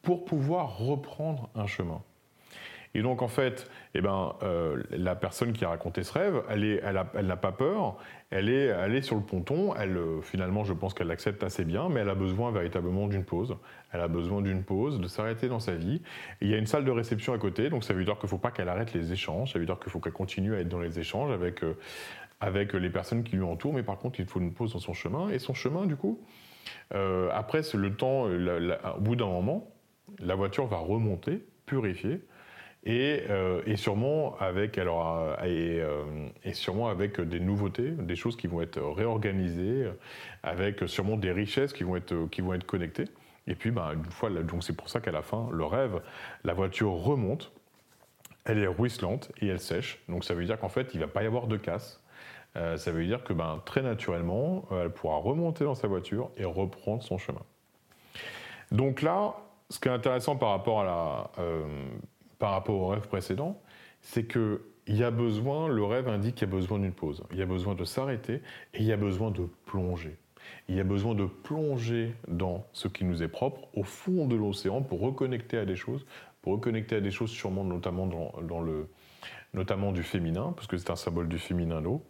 pour pouvoir reprendre un chemin. Et donc en fait, eh ben, euh, la personne qui a raconté ce rêve, elle n'a pas peur, elle est, elle est sur le ponton, elle, euh, finalement je pense qu'elle l'accepte assez bien, mais elle a besoin véritablement d'une pause. Elle a besoin d'une pause, de s'arrêter dans sa vie. il y a une salle de réception à côté, donc ça veut dire qu'il ne faut pas qu'elle arrête les échanges, ça veut dire qu'il faut qu'elle continue à être dans les échanges avec, avec les personnes qui lui entourent, mais par contre il faut une pause dans son chemin. Et son chemin du coup, après c'est le temps, au bout d'un moment, la voiture va remonter, purifier, euh, et, sûrement avec alors euh, euh, et, sûrement avec des nouveautés, des choses qui vont être réorganisées, avec sûrement des richesses qui vont être qui vont être connectées. Et puis, bah, une fois, donc c'est pour ça qu'à la fin, le rêve, la voiture remonte, elle est ruisselante et elle sèche. Donc ça veut dire qu'en fait, il va pas y avoir de casse. Ça veut dire que ben, très naturellement, elle pourra remonter dans sa voiture et reprendre son chemin. Donc là, ce qui est intéressant par rapport à la par rapport au rêve précédent, c'est que y a besoin, le rêve indique qu'il y a besoin d'une pause. Il y a besoin de s'arrêter et il y a besoin de plonger. Il y a besoin de plonger dans ce qui nous est propre, au fond de l'océan, pour reconnecter à des choses, pour reconnecter à des choses sûrement notamment dans, le, notamment du féminin, parce que c'est un symbole du féminin l'eau.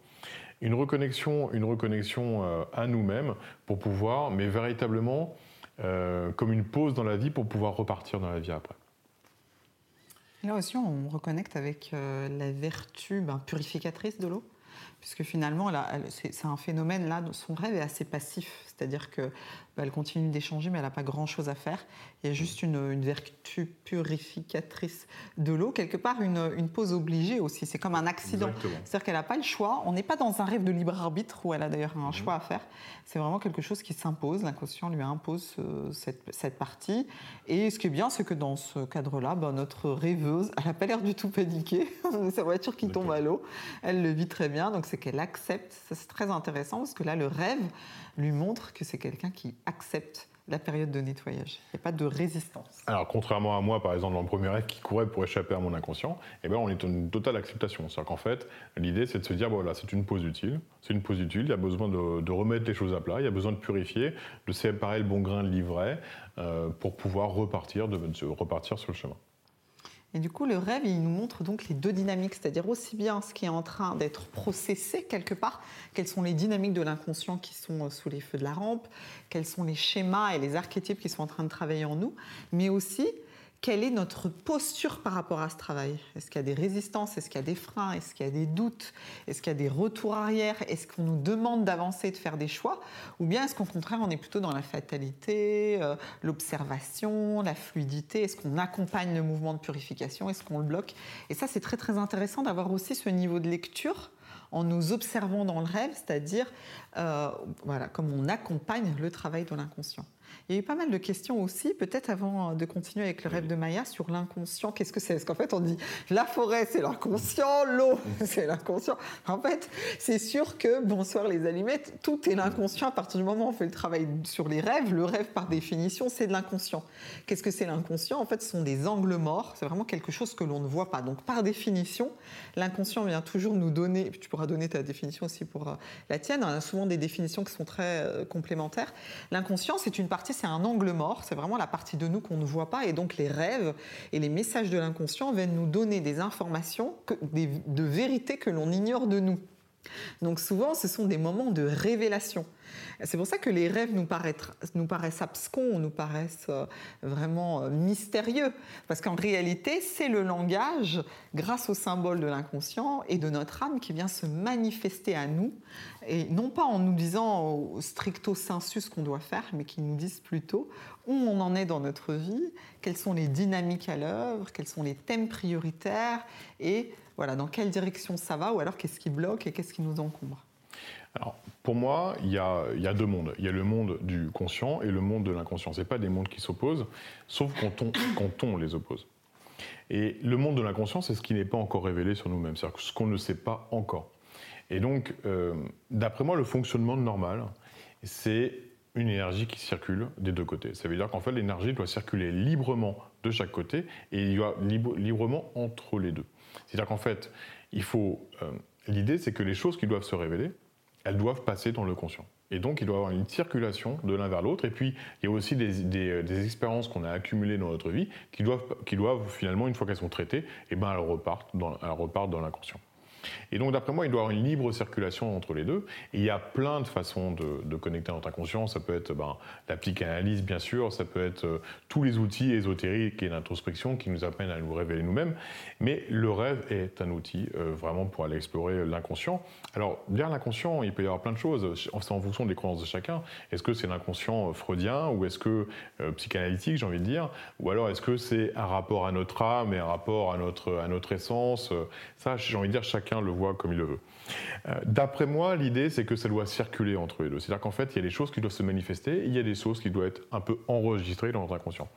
Une reconnexion, une reconnexion euh, à nous-mêmes pour pouvoir, mais véritablement euh, comme une pause dans la vie pour pouvoir repartir dans la vie après. Là aussi, on reconnecte avec euh, la vertu ben, purificatrice de l'eau, puisque finalement, c'est un phénomène là, son rêve est assez passif. C'est-à-dire que bah, continue d'échanger, mais elle n'a pas grand-chose à faire. Il y a juste une, vertu purificatrice de l'eau, quelque part une, pause obligée aussi. C'est comme un accident. C'est-à-dire qu'elle n'a pas le choix. On n'est pas dans un rêve de libre arbitre où elle a d'ailleurs un mhm. choix à faire. C'est vraiment quelque chose qui s'impose. L'inconscient lui impose euh, cette, partie. Et ce qui est bien, c'est que dans ce cadre-là, bah, notre rêveuse, elle n'a pas l'air du tout paniquée. (laughs) Sa voiture qui tombe à l'eau, elle le vit très bien. Donc c'est qu'elle accepte. C'est très intéressant parce que là, le rêve lui montre que c'est quelqu'un qui accepte la période de nettoyage. Il n'y a pas de résistance. Alors, contrairement à moi, par exemple, dans le premier rêve qui courait pour échapper à mon inconscient, eh ben, on est en une totale acceptation. C'est-à-dire qu'en fait, l'idée, c'est de se dire, voilà, c'est une pause utile. C'est une pause utile. Il y a besoin de, remettre les choses à plat. Il y a besoin de purifier, de séparer le bon grain de l'ivraie euh, pour pouvoir repartir, de repartir sur le chemin. Et du coup, le rêve, il nous montre donc les deux dynamiques, c'est-à-dire aussi bien ce qui est en train d'être processé quelque part, quelles sont les dynamiques de l'inconscient qui sont euh, sous les feux de la rampe, quels sont les schémas et les archétypes qui sont en train de travailler en nous, mais aussi quelle est notre posture par rapport à ce travail? Est-ce qu'il y a des résistances? Est-ce qu'il y a des freins? Est-ce qu'il y a des doutes? Est-ce qu'il y a des retours arrière? Est-ce qu'on nous demande d'avancer, de faire des choix? Ou bien est-ce qu'au contraire, on est plutôt dans la fatalité, euh, l'observation, la fluidité? Est-ce qu'on accompagne le mouvement de purification? Est-ce qu'on le bloque? Et ça, c'est très très intéressant d'avoir aussi ce niveau de lecture en nous observant dans le rêve, c'est-à-dire euh, voilà, comme on accompagne le travail de l'inconscient. Il y a eu pas mal de questions aussi, peut-être avant de continuer avec le rêve de Maya, sur l'inconscient. Qu'est-ce que c'est? Parce qu'en fait, on dit la forêt, c'est l'inconscient, l'eau, (laughs) c'est l'inconscient. En fait, c'est sûr que, bonsoir les allumettes, tout est l'inconscient à partir du moment où on fait le travail sur les rêves. Le rêve, par définition, c'est de l'inconscient. Qu'est-ce que c'est l'inconscient? En fait, ce sont des angles morts. C'est vraiment quelque chose que l'on ne voit pas. Donc, par définition, l'inconscient vient toujours nous donner, tu pourras donner ta définition aussi pour euh, la tienne, on a souvent des définitions qui sont très euh, complémentaires. L'inconscient, c'est une partie c'est un angle mort, c'est vraiment la partie de nous qu'on ne voit pas, et donc les rêves et les messages de l'inconscient viennent nous donner des informations, de vérité que l'on ignore de nous. Donc souvent, ce sont des moments de révélation. C'est pour ça que les rêves nous paraissent, abscons, nous paraissent euh, vraiment euh, mystérieux, parce qu'en réalité, c'est le langage, grâce au symbole de l'inconscient et de notre âme, qui vient se manifester à nous, et non pas en nous disant au stricto sensu ce qu'on doit faire, mais qui nous disent plutôt où on en est dans notre vie, quelles sont les dynamiques à l'œuvre, quels sont les thèmes prioritaires, et voilà, dans quelle direction ça va, ou alors qu'est-ce qui bloque et qu'est-ce qui nous encombre. Alors, pour moi, il y, a, deux mondes. Il y a le monde du conscient et le monde de l'inconscient. Ce pas des mondes qui s'opposent, sauf quand on, les oppose. Et le monde de l'inconscient, c'est ce qui n'est pas encore révélé sur nous-mêmes, c'est-à-dire ce qu'on ne sait pas encore. Et donc, euh, d'après moi, le fonctionnement normal, c'est une énergie qui circule des deux côtés. Ça veut dire qu'en fait, l'énergie doit circuler librement de chaque côté et il y a librement entre les deux. C'est-à-dire qu'en fait, il faut. Euh, l'idée, c'est que les choses qui doivent se révéler, elles doivent passer dans le conscient. Et donc, il doit y avoir une circulation de l'un vers l'autre. Et puis, il y a aussi des, des, expériences qu'on a accumulées dans notre vie qui doivent, qui doivent finalement, une fois qu'elles sont traitées, eh ben, elles repartent dans l'inconscient. Et donc, d'après moi, il doit y avoir une libre circulation entre les deux. Et il y a plein de façons de, connecter notre inconscient. Ça peut être ben, la psychanalyse, bien sûr. Ça peut être euh, tous les outils ésotériques et d'introspection qui nous apprennent à nous révéler nous-mêmes. Mais le rêve est un outil euh, vraiment pour aller explorer l'inconscient. Alors, derrière l'inconscient, il peut y avoir plein de choses. C'est en fonction des croyances de chacun. Est-ce que c'est l'inconscient freudien ou est-ce que euh, psychanalytique, j'ai envie de dire? Ou alors est-ce que c'est un rapport à notre âme et un rapport à notre, à notre essence? Ça, j'ai envie de dire, chacun le voit comme il le veut. Euh, d'après moi, l'idée, c'est que ça doit circuler entre les deux. C'est-à-dire qu'en fait, il y a des choses qui doivent se manifester, il y a des choses qui doivent être un peu enregistrées dans notre inconscient.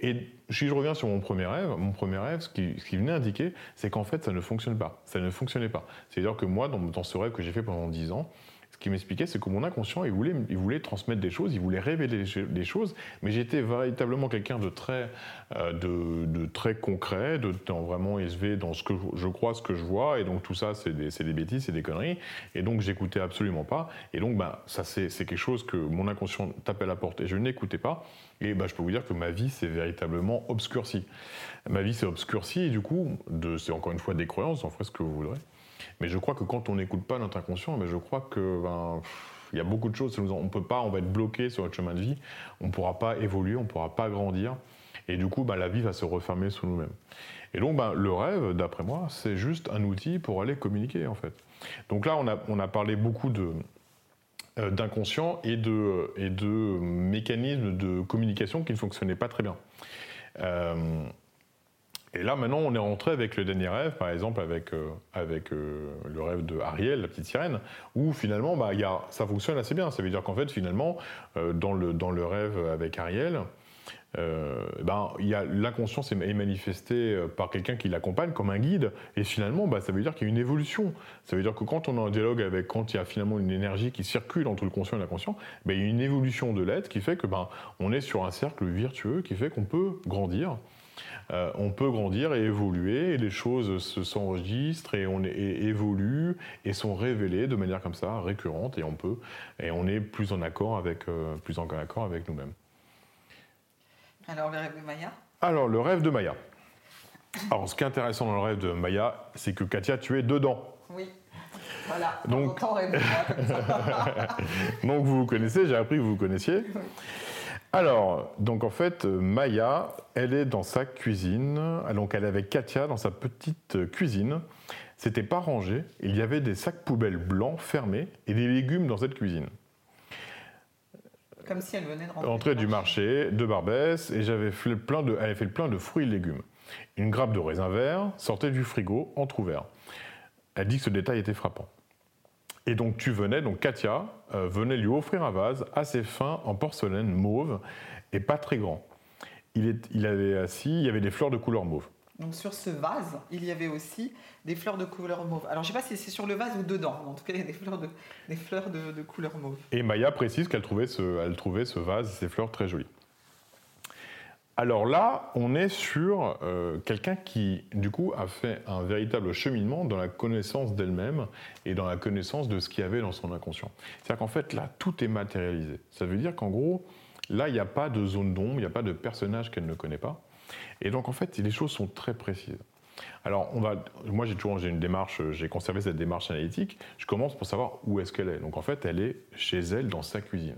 Et si je reviens sur mon premier rêve, mon premier rêve, ce qui, venait indiquer, c'est qu'en fait, ça ne fonctionne pas. Ça ne fonctionnait pas. C'est-à-dire que moi, dans, dans ce rêve que j'ai fait pendant 10 ans, ce qui m'expliquait, c'est que mon inconscient, il voulait, il voulait transmettre des choses, il voulait révéler des choses, mais j'étais véritablement quelqu'un de très, euh, de, très concret, de, vraiment élevé dans ce que je crois, ce que je vois, et donc tout ça, c'est des, des, bêtises, c'est des conneries, et donc j'écoutais absolument pas, et donc ben, ça c'est quelque chose que mon inconscient tapait à la porte, et je n'écoutais pas, et ben, je peux vous dire que ma vie s'est véritablement obscurcie. Ma vie s'est obscurcie, et du coup, c'est encore une fois des croyances, en fait ce que vous voudrez. Mais je crois que quand on n'écoute pas notre inconscient, ben je crois que ben, il y a beaucoup de choses. On peut pas, on va être bloqué sur notre chemin de vie. On ne pourra pas évoluer, on ne pourra pas grandir. Et du coup, ben, la vie va se refermer sous nous-mêmes. Et donc, ben, le rêve, d'après moi, c'est juste un outil pour aller communiquer, en fait. Donc là, on a, on a parlé beaucoup de, d'inconscient et de, et de mécanismes de communication qui ne fonctionnaient pas très bien. Et là, maintenant, on est rentré avec le dernier rêve, par exemple avec, euh, avec euh, le rêve de Ariel, la petite sirène, où finalement, bah, y a, ça fonctionne assez bien. Ça veut dire qu'en fait, finalement, euh, dans, le, dans le rêve avec Ariel, ben, y a, l'inconscient est manifesté par quelqu'un qui l'accompagne comme un guide. Et finalement, bah, ça veut dire qu'il y a une évolution. Ça veut dire que quand on est en dialogue avec, quand il y a finalement une énergie qui circule entre le conscient et l'inconscient, ben, il y a une évolution de l'être qui fait que ben, on est sur un cercle virtueux qui fait qu'on peut grandir. Euh, on peut grandir et évoluer, et les choses s'enregistrent et on évolue et sont révélées de manière comme ça, récurrente, et on peut, et on est plus en accord avec, euh, plus en accord avec nous-mêmes. Alors le rêve de Maya? Alors le rêve de Maya. Alors ce qui est intéressant dans le rêve de Maya, c'est que Katia, tu es dedans. Oui. Voilà. Donc, (laughs) Donc vous vous connaissez, j'ai appris que vous vous connaissiez. Alors, donc en fait, Maya, elle est dans sa cuisine. Donc elle est avec Katia dans sa petite cuisine. C'était pas rangé. Il y avait des sacs poubelles blancs fermés et des légumes dans cette cuisine. Comme si elle venait de rentrer. du marché de Barbès et j'avais fait plein de, elle avait fait le plein de fruits et légumes. Une grappe de raisin vert sortait du frigo entrouvert. Elle dit que ce détail était frappant. Et donc tu venais, donc Katia euh, venait lui offrir un vase assez fin en porcelaine mauve et pas très grand. Il, il avait assis, il y avait des fleurs de couleur mauve. Donc sur ce vase, il y avait aussi des fleurs de couleur mauve. Alors je ne sais pas si c'est sur le vase ou dedans, en tout cas il y a des fleurs de, des fleurs de, couleur mauve. Et Maya précise qu'elle trouvait, ce, elle trouvait ce vase, ces fleurs très jolies. Alors là, on est sur euh, quelqu'un qui, du coup, a fait un véritable cheminement dans la connaissance d'elle-même et dans la connaissance de ce qu'il y avait dans son inconscient. C'est-à-dire qu'en fait, là, tout est matérialisé. Ça veut dire qu'en gros, là, il n'y a pas de zone d'ombre, il n'y a pas de personnage qu'elle ne connaît pas. Et donc, en fait, les choses sont très précises. Alors, on va, moi, j'ai toujours j'ai une démarche, j'ai conservé cette démarche analytique. Je commence pour savoir où est-ce qu'elle est. Donc, en fait, elle est chez elle, dans sa cuisine.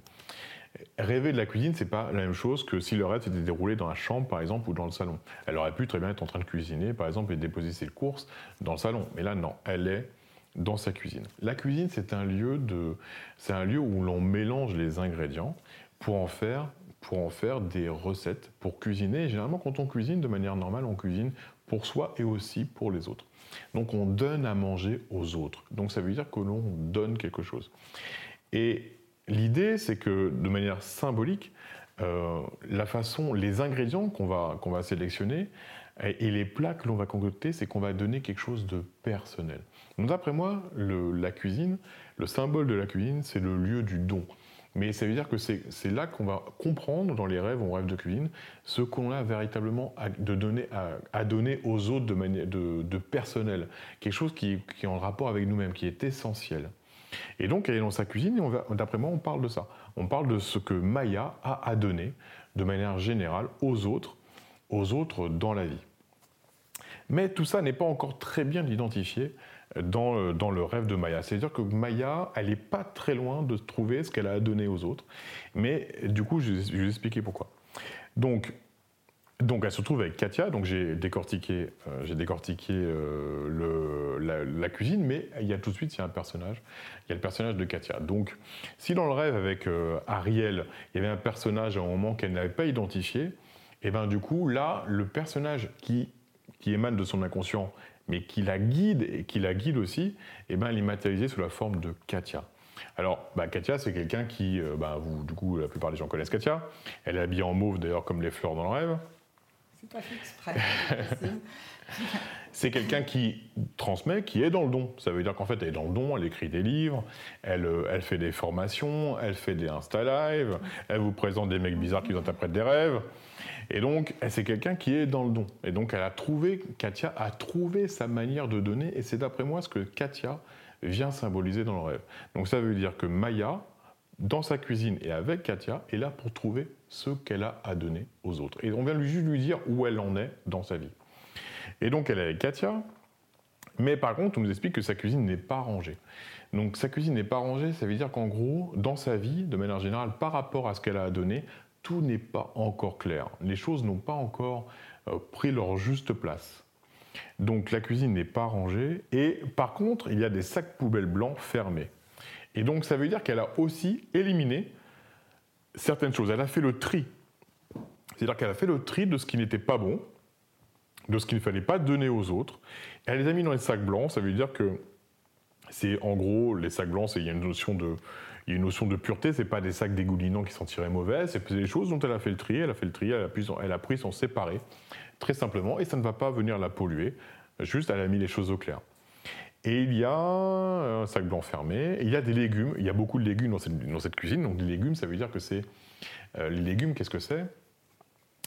Rêver de la cuisine, c'est pas la même chose que si le rêve s'était déroulé dans la chambre, par exemple, ou dans le salon. Elle aurait pu très bien être en train de cuisiner, par exemple, et déposer ses courses dans le salon. Mais là, non, elle est dans sa cuisine. La cuisine, c'est un lieu de, c'est un lieu où l'on mélange les ingrédients pour en faire, pour en faire des recettes pour cuisiner. Généralement, quand on cuisine de manière normale, on cuisine pour soi et aussi pour les autres. Donc, on donne à manger aux autres. Donc, ça veut dire que l'on donne quelque chose. Et L'idée, c'est que de manière symbolique, euh, la façon, les ingrédients qu'on va, va sélectionner et, les plats que l'on va concocter, c'est qu'on va donner quelque chose de personnel. Donc d'après moi, la cuisine, le symbole de la cuisine, c'est le lieu du don. Mais ça veut dire que c'est là qu'on va comprendre dans les rêves, on rêve de cuisine, ce qu'on a véritablement à, de donner, à, donner aux autres de, de, de personnel. Quelque chose qui, qui est en rapport avec nous-mêmes, qui est essentiel. Et donc, elle est dans sa cuisine, et d'après moi, on parle de ça. On parle de ce que Maya a à donner, de manière générale, aux autres, aux autres dans la vie. Mais tout ça n'est pas encore très bien identifié dans, euh, dans le rêve de Maya. C'est-à-dire que Maya, elle n'est pas très loin de trouver ce qu'elle a à donner aux autres. Mais du coup, je, vais vous expliquer pourquoi. Donc, donc elle se retrouve avec Katia, donc j'ai décortiqué, euh, j'ai décortiqué euh, la, cuisine, mais il y a tout de suite un personnage, il y a le personnage de Katia. Donc si dans le rêve avec euh, Ariel, il y avait un personnage à un moment qu'elle n'avait pas identifié, et eh bien du coup là, le personnage qui, qui émane de son inconscient, mais qui la guide et qui la guide aussi, et eh ben, elle est matérialisée sous la forme de Katia. Alors, bah, Katia, c'est quelqu'un qui, bah, vous, du coup, la plupart des gens connaissent Katia. Elle est habillée en mauve, d'ailleurs, comme les fleurs dans le rêve. C'est pas fait (laughs) c'est quelqu'un qui transmet, qui est dans le don. Ça veut dire qu'en fait, elle est dans le don, elle écrit des livres, elle, euh, elle fait des formations, elle fait des Insta Live, elle vous présente des mecs bizarres qui vous interprètent des rêves. Et donc, c'est quelqu'un qui est dans le don. Et donc, elle a trouvé, Katia a trouvé sa manière de donner, et c'est d'après moi ce que Katia vient symboliser dans le rêve. Donc, ça veut dire que Maya, dans sa cuisine et avec Katia, est là pour trouver ce qu'elle a à donner aux autres. Et on vient juste lui dire où elle en est dans sa vie. Et donc elle est avec Katia, mais par contre on nous explique que sa cuisine n'est pas rangée. Donc sa cuisine n'est pas rangée, ça veut dire qu'en gros, dans sa vie, de manière générale, par rapport à ce qu'elle a à donner, tout n'est pas encore clair. Les choses n'ont pas encore euh, pris leur juste place. Donc la cuisine n'est pas rangée et par contre, il y a des sacs poubelles blancs fermés. Et donc ça veut dire qu'elle a aussi éliminé certaines choses. Elle a fait le tri. C'est-à-dire qu'elle a fait le tri de ce qui n'était pas bon, de ce qu'il ne fallait pas donner aux autres. Elle les a mis dans les sacs blancs. Ça veut dire que c'est en gros les sacs blancs, il y a une notion de il y a une notion de pureté, c'est pas des sacs dégoulinants qui sentiraient mauvais, c'est des choses dont elle a fait le tri, elle a fait le tri, elle a, pris, elle a pris son séparé, très simplement, et ça ne va pas venir la polluer, juste elle a mis les choses au clair. Et il y a un sac blanc fermé, il y a des légumes, il y a beaucoup de légumes dans cette, cuisine, donc les légumes, ça veut dire que c'est... Euh, les légumes, qu'est-ce que c'est?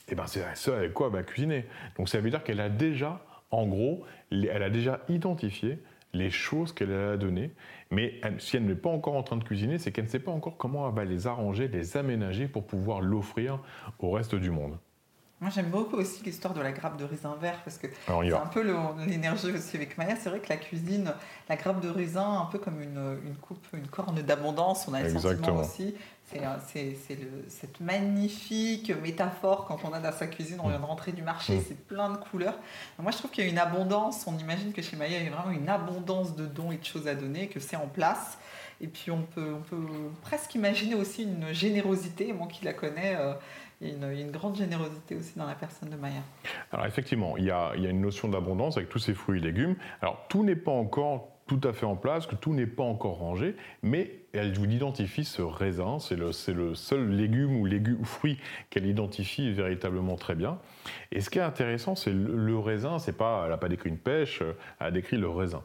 Eh bien, c'est ce avec quoi elle va cuisiner. Donc ça veut dire qu'elle a déjà, en gros, elle a déjà identifié les choses qu'elle a données, mais si elle n'est pas encore en train de cuisiner, c'est qu'elle ne sait pas encore comment elle va les arranger, les aménager pour pouvoir l'offrir au reste du monde. Moi, j'aime beaucoup aussi l'histoire de la grappe de raisin vert parce que c'est un peu l'énergie aussi avec Maya. C'est vrai que la cuisine, la grappe de raisin, un peu comme une, une coupe, une corne d'abondance, on a le sentiment aussi. C'est cette magnifique métaphore quand on a dans sa cuisine, on vient de rentrer du marché, mm. c'est plein de couleurs. moi, je trouve qu'il y a une abondance. On imagine que chez Maya, il y a vraiment une abondance de dons et de choses à donner, que c'est en place. Et puis, on peut, on peut presque imaginer aussi une générosité. Moi qui la connais, euh, une, grande générosité aussi dans la personne de Maya. Alors effectivement, il y a, une notion d'abondance avec tous ces fruits et légumes. Alors tout n'est pas encore tout à fait en place, que tout n'est pas encore rangé, mais elle vous identifie ce raisin, c'est le, seul légume ou, fruit qu'elle identifie véritablement très bien. Et ce qui est intéressant, c'est le, le, raisin, c'est pas, elle n'a pas décrit une pêche, elle a décrit le raisin.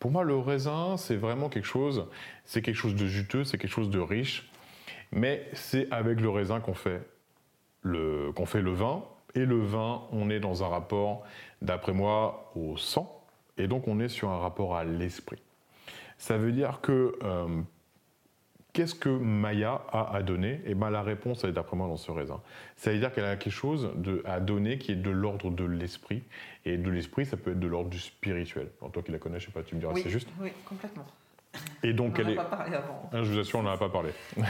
Pour moi, le raisin, c'est vraiment quelque chose, c'est quelque chose de juteux, c'est quelque chose de riche, mais c'est avec le raisin qu'on fait qu'on fait le vin. Et le vin, on est dans un rapport, d'après moi, au sang. Et donc on est sur un rapport à l'esprit. Ça veut dire que euh, qu'est-ce que Maya a à donner? Et bien la réponse, elle est d'après moi dans ce raisin. Ça veut dire qu'elle a quelque chose de, à donner qui est de l'ordre de l'esprit. Et de l'esprit, ça peut être de l'ordre du spirituel. toi qui la connais, je sais pas, tu me diras, c'est juste Oui, complètement. Et donc on elle est. pas parlé avant. Ah, je vous assure, on n'en a pas parlé. (laughs)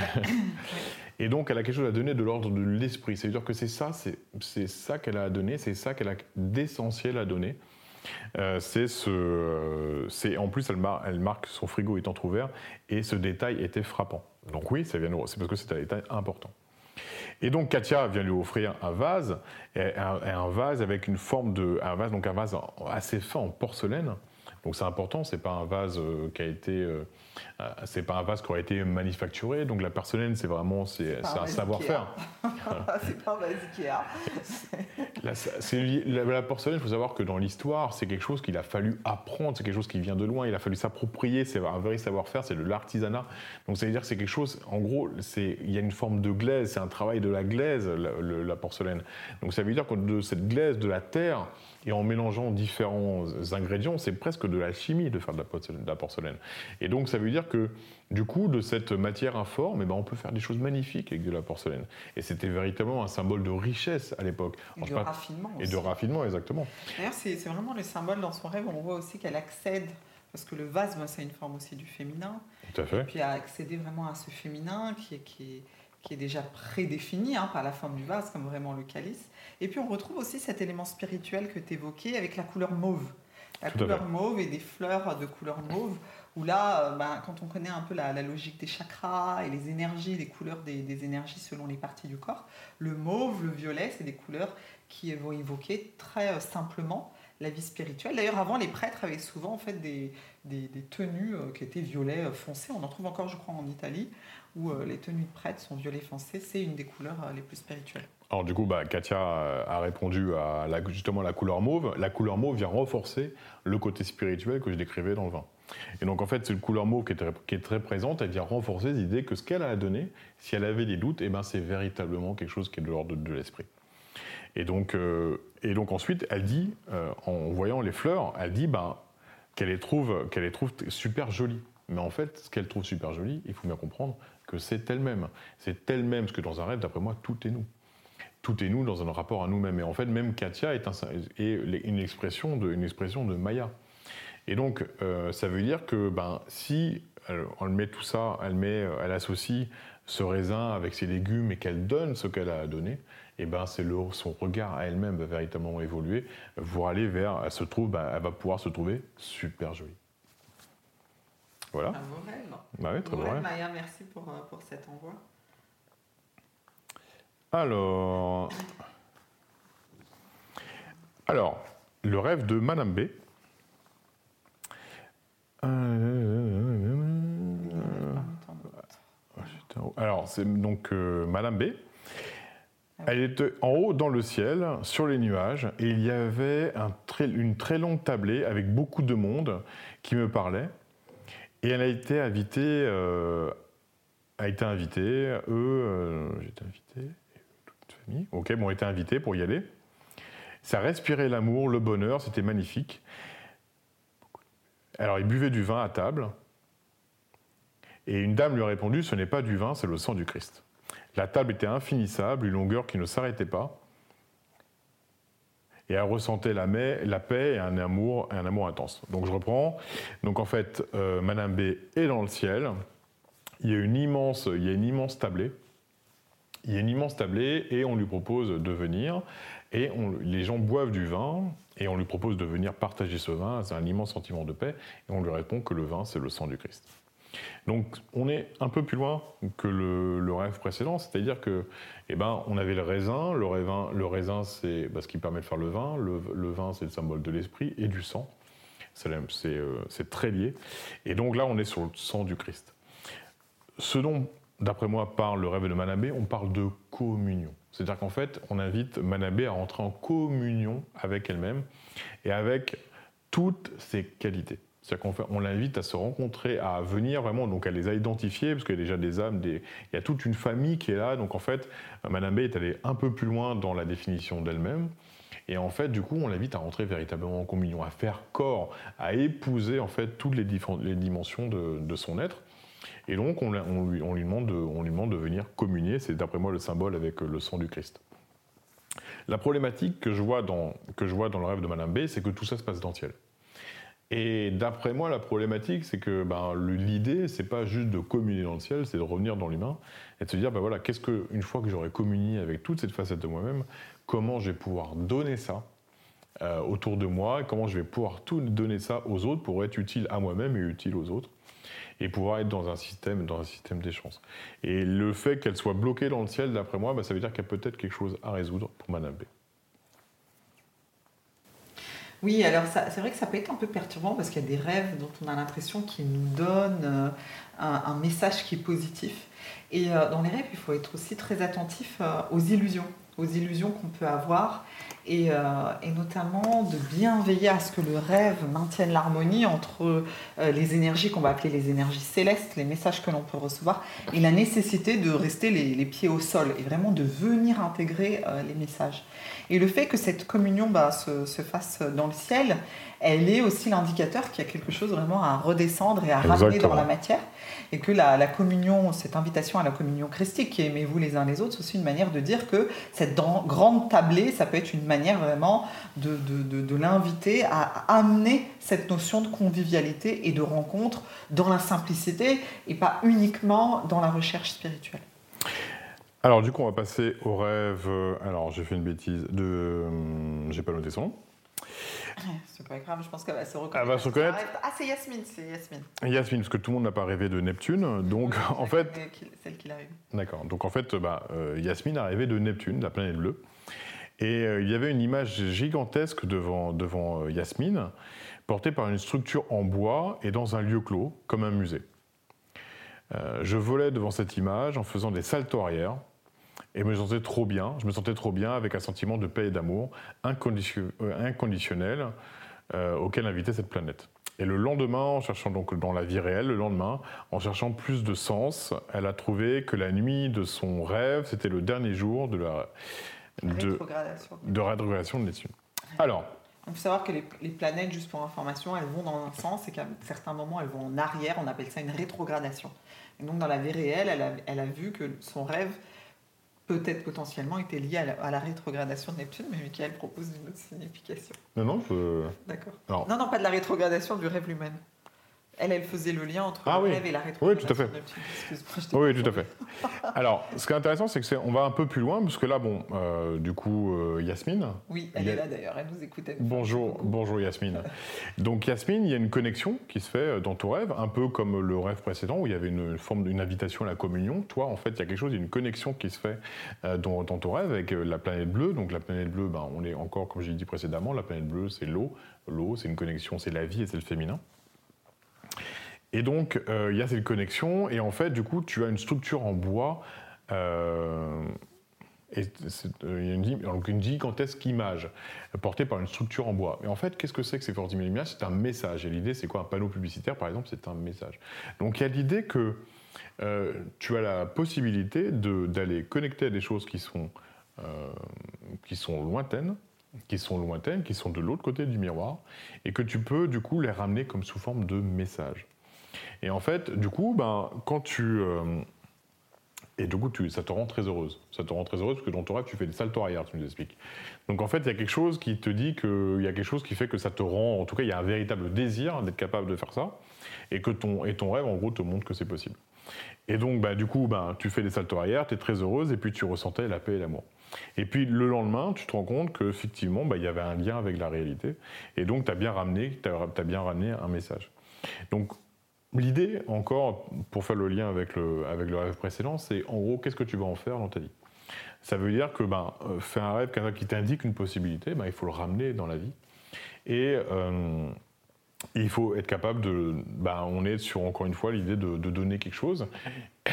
(laughs) et donc elle a quelque chose à donner de l'ordre de l'esprit. C'est-à-dire que c'est ça, c'est ça qu'elle a à donner, c'est ça qu'elle a d'essentiel à donner. Euh, ce, c'est en plus elle, elle, marque son frigo est entrouvert et ce détail était frappant. Donc oui, ça vient c'est parce que c'est un détail important. Et donc Katia vient lui offrir un vase, un, un, vase avec une forme de, un vase donc un vase assez fin en porcelaine donc c'est important, c'est pas un vase euh, qui a été, euh, euh, c'est pas un vase qui aurait été manufacturé. Donc la porcelaine, c'est vraiment c'est, un, savoir-faire. (laughs) c'est pas un vase Ikea. (laughs) la, la, porcelaine, il faut savoir que dans l'histoire, c'est quelque chose qu'il a fallu apprendre, c'est quelque chose qui vient de loin. Il a fallu s'approprier. C'est un vrai savoir-faire, c'est de l'artisanat. Donc ça veut dire que c'est quelque chose. En gros, c'est il y a une forme de glaise, c'est un travail de la glaise, la, la porcelaine. Donc ça veut dire que de cette glaise de la terre et en mélangeant différents ingrédients, c'est presque de la chimie de faire de la porcelaine. Et donc ça veut dire que du coup, de cette matière informe, eh ben, on peut faire des choses magnifiques avec de la porcelaine. Et c'était véritablement un symbole de richesse à l'époque. Et de raffinement. Et de raffinement, exactement. D'ailleurs, c'est vraiment le symbole dans son rêve. On voit aussi qu'elle accède, parce que le vase, c'est une forme aussi du féminin. Tout à fait. Et puis à accéder vraiment à ce féminin qui est, qui est, qui est déjà prédéfini hein, par la forme du vase, comme vraiment le calice. Et puis on retrouve aussi cet élément spirituel que tu évoquais avec la couleur mauve. La couleur mauve et des fleurs de couleur mauve, où là, euh, ben, quand on connaît un peu la, logique des chakras et les énergies, les couleurs des, énergies selon les parties du corps, le mauve, le violet, c'est des couleurs qui vont évoquer très euh, simplement la vie spirituelle. D'ailleurs, avant, les prêtres avaient souvent en fait des, des, tenues euh, qui étaient violet foncé. On en trouve encore, je crois, en Italie, où les tenues de prêtres sont violet foncé. C'est une des couleurs les plus spirituelles. Alors du coup, bah, Katia a répondu à la, justement la couleur mauve. La couleur mauve vient renforcer le côté spirituel que je décrivais dans le vin. Et donc en fait, c'est une couleur mauve qui est, très, présente, elle vient renforcer l'idée que ce qu'elle a donné, si elle avait des doutes, eh ben, c'est véritablement quelque chose qui est de l'ordre de, l'esprit. Et donc, euh, et donc ensuite, elle dit, euh, en voyant les fleurs, elle dit ben, qu'elle les, trouve, qu'elle les trouve super jolies. Mais en fait, ce qu'elle trouve super joli, il faut bien comprendre que c'est elle-même. C'est elle-même, parce que dans un rêve, d'après moi, tout est nous tout est nous dans un rapport à nous-mêmes. Et en fait, même Katia est, une, expression de, une expression de Maya. Et donc, euh, ça veut dire que ben, si elle, met tout ça, elle, met, elle associe ce raisin avec ses légumes et qu'elle donne ce qu'elle a à donner, et eh ben c'est son regard à elle-même va véritablement évoluer pour aller vers, elle se trouve, ben, elle va pouvoir se trouver super jolie. Voilà. Un beau rêve. Bah oui, très Beau beau rêve, rêve. Maya, merci pour, euh, pour cet envoi. Alors, alors, le rêve de Madame B. Alors, c'est donc euh, Madame B. Elle était en haut dans le ciel, sur les nuages, et il y avait un très- une très longue tablée avec beaucoup de monde qui me parlait. Et elle a été invitée, euh, a été invitée, eux, euh, j'étais invité, famille, ok, bon, on était invités pour y aller. Ça respirait l'amour, le bonheur, c'était magnifique. Alors, ils buvaient du vin à table, et une dame lui a répondu Ce n'est pas du vin, c'est le sang du Christ. La table était infinissable, une longueur qui ne s'arrêtait pas. Et elle ressentait la, la paix et un amour, un amour intense. Donc je reprends. Donc en fait, euh, Madame B est dans le ciel. Il y a une immense, il y a une immense tablée. Il y a une immense tablée et on lui propose de venir. Et on- les gens boivent du vin et on lui propose de venir partager ce vin. C'est un immense sentiment de paix. Et on lui répond que le vin, c'est le sang du Christ. Donc on est un peu plus loin que le, rêve précédent, c'est-à-dire que, eh ben, on avait le raisin, le raisin, c'est bah, ce qui permet de faire le vin, le, vin c'est le symbole de l'esprit et du sang, euh, c'est très lié, et donc là on est sur le sang du Christ. Ce dont, d'après moi, parle le rêve de Manabé, on parle de communion. C'est-à-dire qu'en fait, on invite Manabé à rentrer en communion avec elle-même et avec toutes ses qualités. C'est-à-dire qu'on l'invite à se rencontrer, à venir vraiment, donc elle les a identifiées, parce qu'il y a déjà des âmes, il y a toute une famille qui est là. Donc en fait, Madame est allée un peu plus loin dans la définition d'elle-même. Et en fait, du coup, on l'invite à rentrer véritablement en communion, à faire corps, à épouser en fait toutes les, les dimensions de son être. Et donc, on, lui, demande de, venir communier. C'est d'après moi le symbole avec le sang du Christ. La problématique que je vois dans, le rêve de Madame B, c'est que tout ça se passe dans le ciel. Et d'après moi, la problématique, c'est que ben, l'idée, c'est pas juste de communier dans le ciel, c'est de revenir dans l'humain et de se dire, ben voilà, qu'est-ce que, une fois que j'aurai communié avec toute cette facette de moi-même, comment je vais pouvoir donner ça euh, autour de moi, comment je vais pouvoir tout donner ça aux autres pour être utile à moi-même et utile aux autres, et pouvoir être dans un système, dans un système d'échange. Et le fait qu'elle soit bloquée dans le ciel, d'après moi, ben, ça veut dire qu'il y a peut-être quelque chose à résoudre pour Madame. Oui, alors c'est vrai que ça peut être un peu perturbant parce qu'il y a des rêves dont on a l'impression qu'ils nous donnent euh, un, un message qui est positif. Et euh, dans les rêves, il faut être aussi très attentif euh, aux illusions, aux illusions qu'on peut avoir et, euh, et notamment de bien veiller à ce que le rêve maintienne l'harmonie entre euh, les énergies qu'on va appeler les énergies célestes, les messages que l'on peut recevoir, et la nécessité de rester les, les pieds au sol et vraiment de venir intégrer euh, les messages. Et le fait que cette communion bah, se, se fasse dans le ciel, elle est aussi l'indicateur qu'il y a quelque chose vraiment à redescendre et à ramener dans la matière. Et que la, la communion, cette invitation à la communion christique, qui aimez-vous les uns les autres, c'est aussi une manière de dire que cette grande tablée, ça peut être une manière vraiment de, de, de- de l'inviter à amener cette notion de convivialité et de rencontre dans la simplicité et pas uniquement dans la recherche spirituelle. Alors du coup, on va passer au rêve. euh, Alors, j'ai fait une bêtise. De, euh, j'ai pas noté son nom. C'est pas grave, je pense qu'elle va se reconnaître. Elle va se reconnaître. Ah, c'est Yasmine, c'est Yasmine. Yasmine, parce que tout le monde n'a pas rêvé de Neptune. Donc, en fait, Celle qui l'arrive. d'accord. Donc, en fait, bah, euh, Yasmine a rêvé de Neptune, la planète bleue. Et euh, il y avait une image gigantesque devant, devant Yasmine, portée par une structure en bois et dans un lieu clos, comme un musée. Euh, je volais devant cette image en faisant des saltos arrière et me sentais trop bien. Je me sentais trop bien avec un sentiment de paix et d'amour euh, inconditionnel euh, auquel invitait cette planète. Et le lendemain, en cherchant donc dans la vie réelle, le lendemain, en cherchant plus de sens, elle a trouvé que la nuit de son rêve, c'était le dernier jour de la de, Rétrogradation. de rétrogradation de Neptune. Alors, Il faut savoir que les, les planètes, juste pour information, elles vont dans un sens et qu'à certains moments, elles vont en arrière. On appelle ça une rétrogradation. Et donc, dans la vie réelle, elle a, elle a vu que son rêve, peut-être potentiellement, était lié à la, à la rétrogradation de Neptune, mais Michael propose une autre signification. non, non, je- D'accord. Alors- Non, non, pas de la rétrogradation du rêve lui-même. Elle, elle faisait le lien entre Ah le oui. rêve et la Oui, rétrogradation tout à fait. Oui, tout à fait. Alors, ce qui est intéressant, c'est que c'est- on va un peu plus loin, parce que là, bon, euh, du coup, euh, Yasmine. Oui, elle a- est là d'ailleurs, elle nous écoute. elle Bonjour, bonjour Yasmine. Donc Yasmine, il y a une connexion qui se fait dans ton rêve, un peu comme le rêve précédent où il y avait une forme d'une invitation à la communion. Toi, en fait, il y a quelque chose, il y a une connexion qui se fait euh, dans, dans ton rêve avec euh, la planète bleue. Donc la planète bleue, ben, on est encore, comme j'ai dit précédemment, la planète bleue, c'est l'eau. L'eau, c'est une connexion, c'est la vie et c'est le féminin. Et donc, euh, il y a cette connexion, et en fait, du coup, tu as une structure en bois. euh, et euh, une, donc une gigantesque image portée par une structure en bois. Et en fait, qu'est-ce que c'est que ces 40 000 images? C'est un message. Et l'idée, c'est quoi? Un panneau publicitaire, par exemple, c'est un message. Donc il y a l'idée que tu as la possibilité d'aller connecter à des choses qui sont, qui sont lointaines, qui sont lointaines, qui sont de l'autre côté du miroir, et que tu peux du coup les ramener comme sous forme de message. Et en fait, du coup, ben, quand tu... euh, et du coup, tu- ça te rend très heureuse. Ça te rend très heureuse parce que dans ton rêve, tu fais des saltos arrière, tu nous expliques. Donc en fait, il y a quelque chose qui te dit qu'il y a quelque chose qui fait que ça te rend, en tout cas, il y a un véritable désir d'être capable de faire ça, et que ton, et ton rêve, en gros, te montre que c'est possible. Et donc, bah, du coup, bah, tu fais des saltos arrière, tu es très heureuse, et puis tu ressentais la paix et l'amour. Et puis le lendemain, tu te rends compte qu'effectivement, bah, il y avait un lien avec la réalité, et donc tu as bien ramené, t'as bien ramené un message. Donc L'idée, encore, pour faire le lien avec le, avec le rêve précédent, c'est en gros, qu'est-ce que tu vas en faire dans ta vie? Ça veut dire que ben, euh, faire un rêve qui t'indique une possibilité, ben, il faut le ramener dans la vie. Et euh, il faut être capable de. ben, on est sur, encore une fois, l'idée de, donner quelque chose.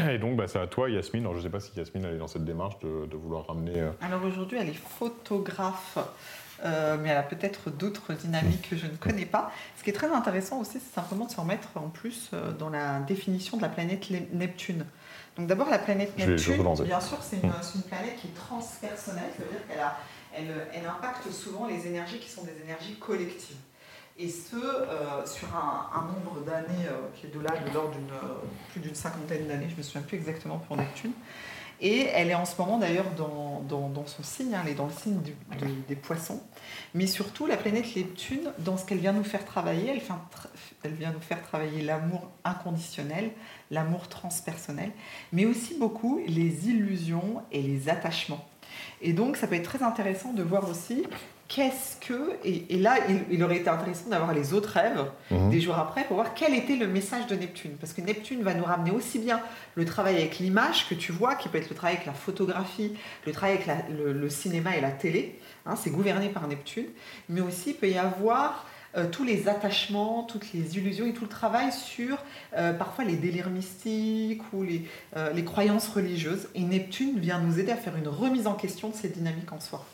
Et donc, ben, c'est à toi, Yasmine. Alors, je ne sais pas si Yasmine elle est dans cette démarche de, de vouloir ramener. euh, Alors aujourd'hui, elle est photographe, euh, mais elle a peut-être d'autres dynamiques que je ne connais pas. Ce qui est très intéressant aussi, c'est simplement de se remettre en plus euh, dans la définition de la planète Neptune. Donc d'abord, la planète Neptune, bien sûr, c'est une, c'est une planète qui est transpersonnelle, ça veut dire qu'elle a- elle, elle impacte souvent les énergies qui sont des énergies collectives. Et ce, euh, sur un, un nombre d'années euh, qui est de là, de l'ordre d'une euh, plus d'une cinquantaine d'années, je ne me souviens plus exactement pour Neptune. Et elle est en ce moment d'ailleurs dans, dans- dans son signe, hein, elle est dans le signe du- de- des poissons. Mais surtout, la planète Neptune, dans ce qu'elle vient nous faire travailler, elle, fait elle vient nous faire travailler l'amour inconditionnel, l'amour transpersonnel, mais aussi beaucoup les illusions et les attachements. Et donc, ça peut être très intéressant de voir aussi qu'est-ce que. Et, et là, il, il aurait été intéressant d'avoir les autres rêves Mhm. des jours après pour voir quel était le message de Neptune. Parce que Neptune va nous ramener aussi bien le travail avec l'image que tu vois, qui peut être le travail avec la photographie, le travail avec la- le, le cinéma et la télé. hein, c'est gouverné par Neptune. Mais aussi, il peut y avoir euh, tous les attachements, toutes les illusions et tout le travail sur euh, parfois les délires mystiques ou les, euh, les croyances religieuses. Et Neptune vient nous aider à faire une remise en question de ces dynamiques en soi.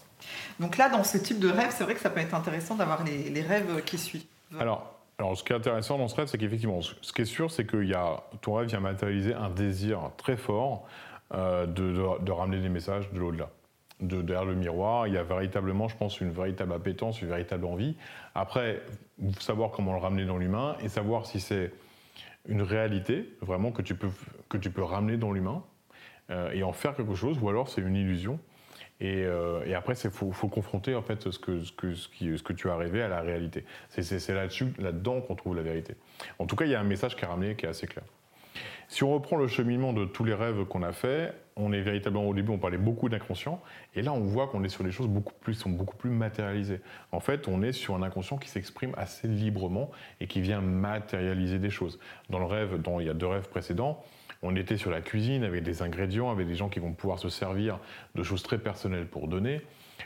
Donc là, dans ce type de rêve, c'est vrai que ça peut être intéressant d'avoir les, rêves qui suivent. Alors, alors, ce qui est intéressant dans ce rêve, c'est qu'effectivement, ce qui est sûr, c'est que y a, ton rêve vient matérialiser un désir très fort euh, de, ramener des messages de l'au-delà. De, derrière le miroir, il y a véritablement, je pense, une véritable appétence, une véritable envie. Après, savoir comment le ramener dans l'humain et savoir si c'est une réalité, vraiment, que tu peux, que tu peux ramener dans l'humain euh, et en faire quelque chose, ou alors c'est une illusion. Et, euh, et après, il faut, confronter en fait ce que, ce, que, ce, que tu as rêvé à la réalité. C'est- là-dessus, là-dedans qu'on trouve la vérité. En tout cas, il y a un message qui est ramené qui est assez clair. Si on reprend le cheminement de tous les rêves qu'on a fait, on est véritablement au début, on parlait beaucoup d'inconscient, et là on voit qu'on est sur des choses beaucoup plus, sont beaucoup plus matérialisées. En fait, on est sur un inconscient qui s'exprime assez librement et qui vient matérialiser des choses. Dans le rêve, dans, il y a deux rêves précédents, on était sur la cuisine avec des ingrédients, avec des gens qui vont pouvoir se servir de choses très personnelles pour donner.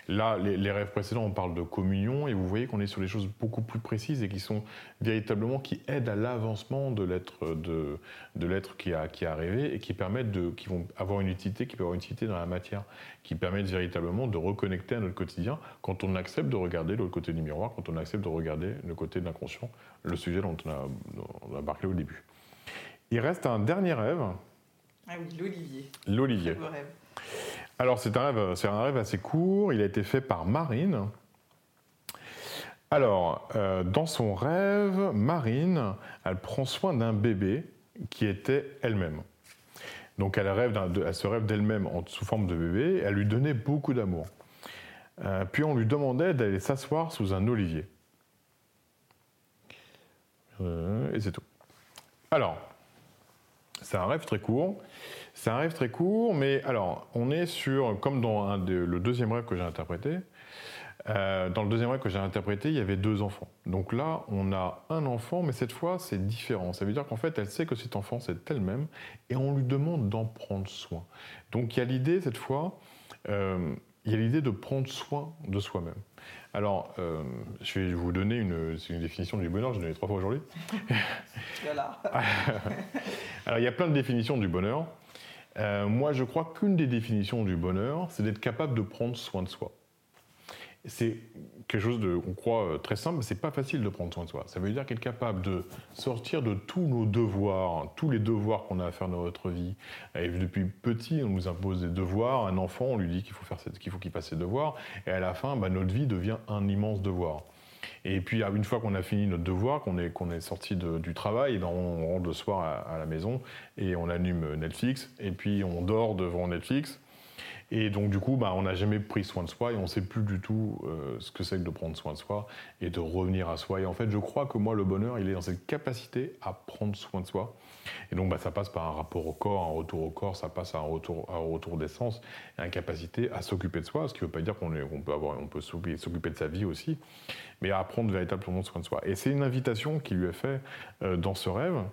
Là, les, rêves précédents, on parle de communion, et vous voyez qu'on est sur des choses beaucoup plus précises et qui sont véritablement qui aident à l'avancement de l'être de, l'être qui a qui est arrivé et qui permettent de qui vont avoir une utilité, qui peuvent avoir une utilité dans la matière, qui permettent véritablement de reconnecter à notre quotidien quand on accepte de regarder l'autre côté du miroir, quand on accepte de regarder le côté de l'inconscient, le sujet dont on a, dont on a parlé au début. Il reste un dernier rêve, Ah oui, l'Olivier. l'Olivier. Alors c'est un rêve, c'est un rêve assez court. Il a été fait par Marine. Alors euh, dans son rêve, Marine, elle prend soin d'un bébé qui était elle-même. Donc elle rêve, elle se rêve d'elle-même sous forme de bébé. Elle lui donnait beaucoup d'amour. Euh, puis on lui demandait d'aller s'asseoir sous un olivier. Euh, et c'est tout. Alors, c'est un rêve très court. C'est un rêve très court, mais alors, on est sur, comme dans le deuxième rêve que j'ai interprété, euh, dans le deuxième rêve que j'ai interprété, il y avait deux enfants. Donc là, on a un enfant, mais cette fois, c'est différent. Ça veut dire qu'en fait, elle sait que cet enfant, c'est elle-même, et on lui demande d'en prendre soin. Donc il y a l'idée, cette fois, euh, il y a l'idée de prendre soin de soi-même. Alors, euh, je vais vous donner une, une définition du bonheur, j'ai donné trois fois aujourd'hui. (laughs) voilà. (laughs) Alors, il y a plein de définitions du bonheur. moi, je crois qu'une des définitions du bonheur, c'est d'être capable de prendre soin de soi c'est quelque chose de, on croit euh, très simple, mais c'est pas facile de prendre soin de soi. Ça veut dire qu'être capable de sortir de tous nos devoirs, tous les devoirs qu'on a à faire dans notre vie. Et depuis petit, on nous impose des devoirs. Un enfant, on lui dit qu'il faut faire qu'il faut qu'il fasse ses devoirs, et à la fin, bah, notre vie devient un immense devoir. Et puis une fois qu'on a fini notre devoir, qu'on est, sorti du travail, ben, on rentre le soir à, à, la maison et on allume Netflix et puis on dort devant Netflix et donc, du coup, bah, on n'a jamais pris soin de soi et on ne sait plus du tout euh, ce que c'est que de prendre soin de soi et de revenir à soi. Et en fait, je crois que moi, le bonheur, il est dans cette capacité à prendre soin de soi. Et donc, bah, ça passe par un rapport au corps, un retour au corps, ça passe à un retour, un retour d'essence, une capacité à s'occuper de soi, ce qui ne veut pas dire qu'on peut, peut s'occuper de sa vie aussi, mais à prendre véritablement soin de soi. Et c'est une invitation qui lui est faite euh, dans ce rêve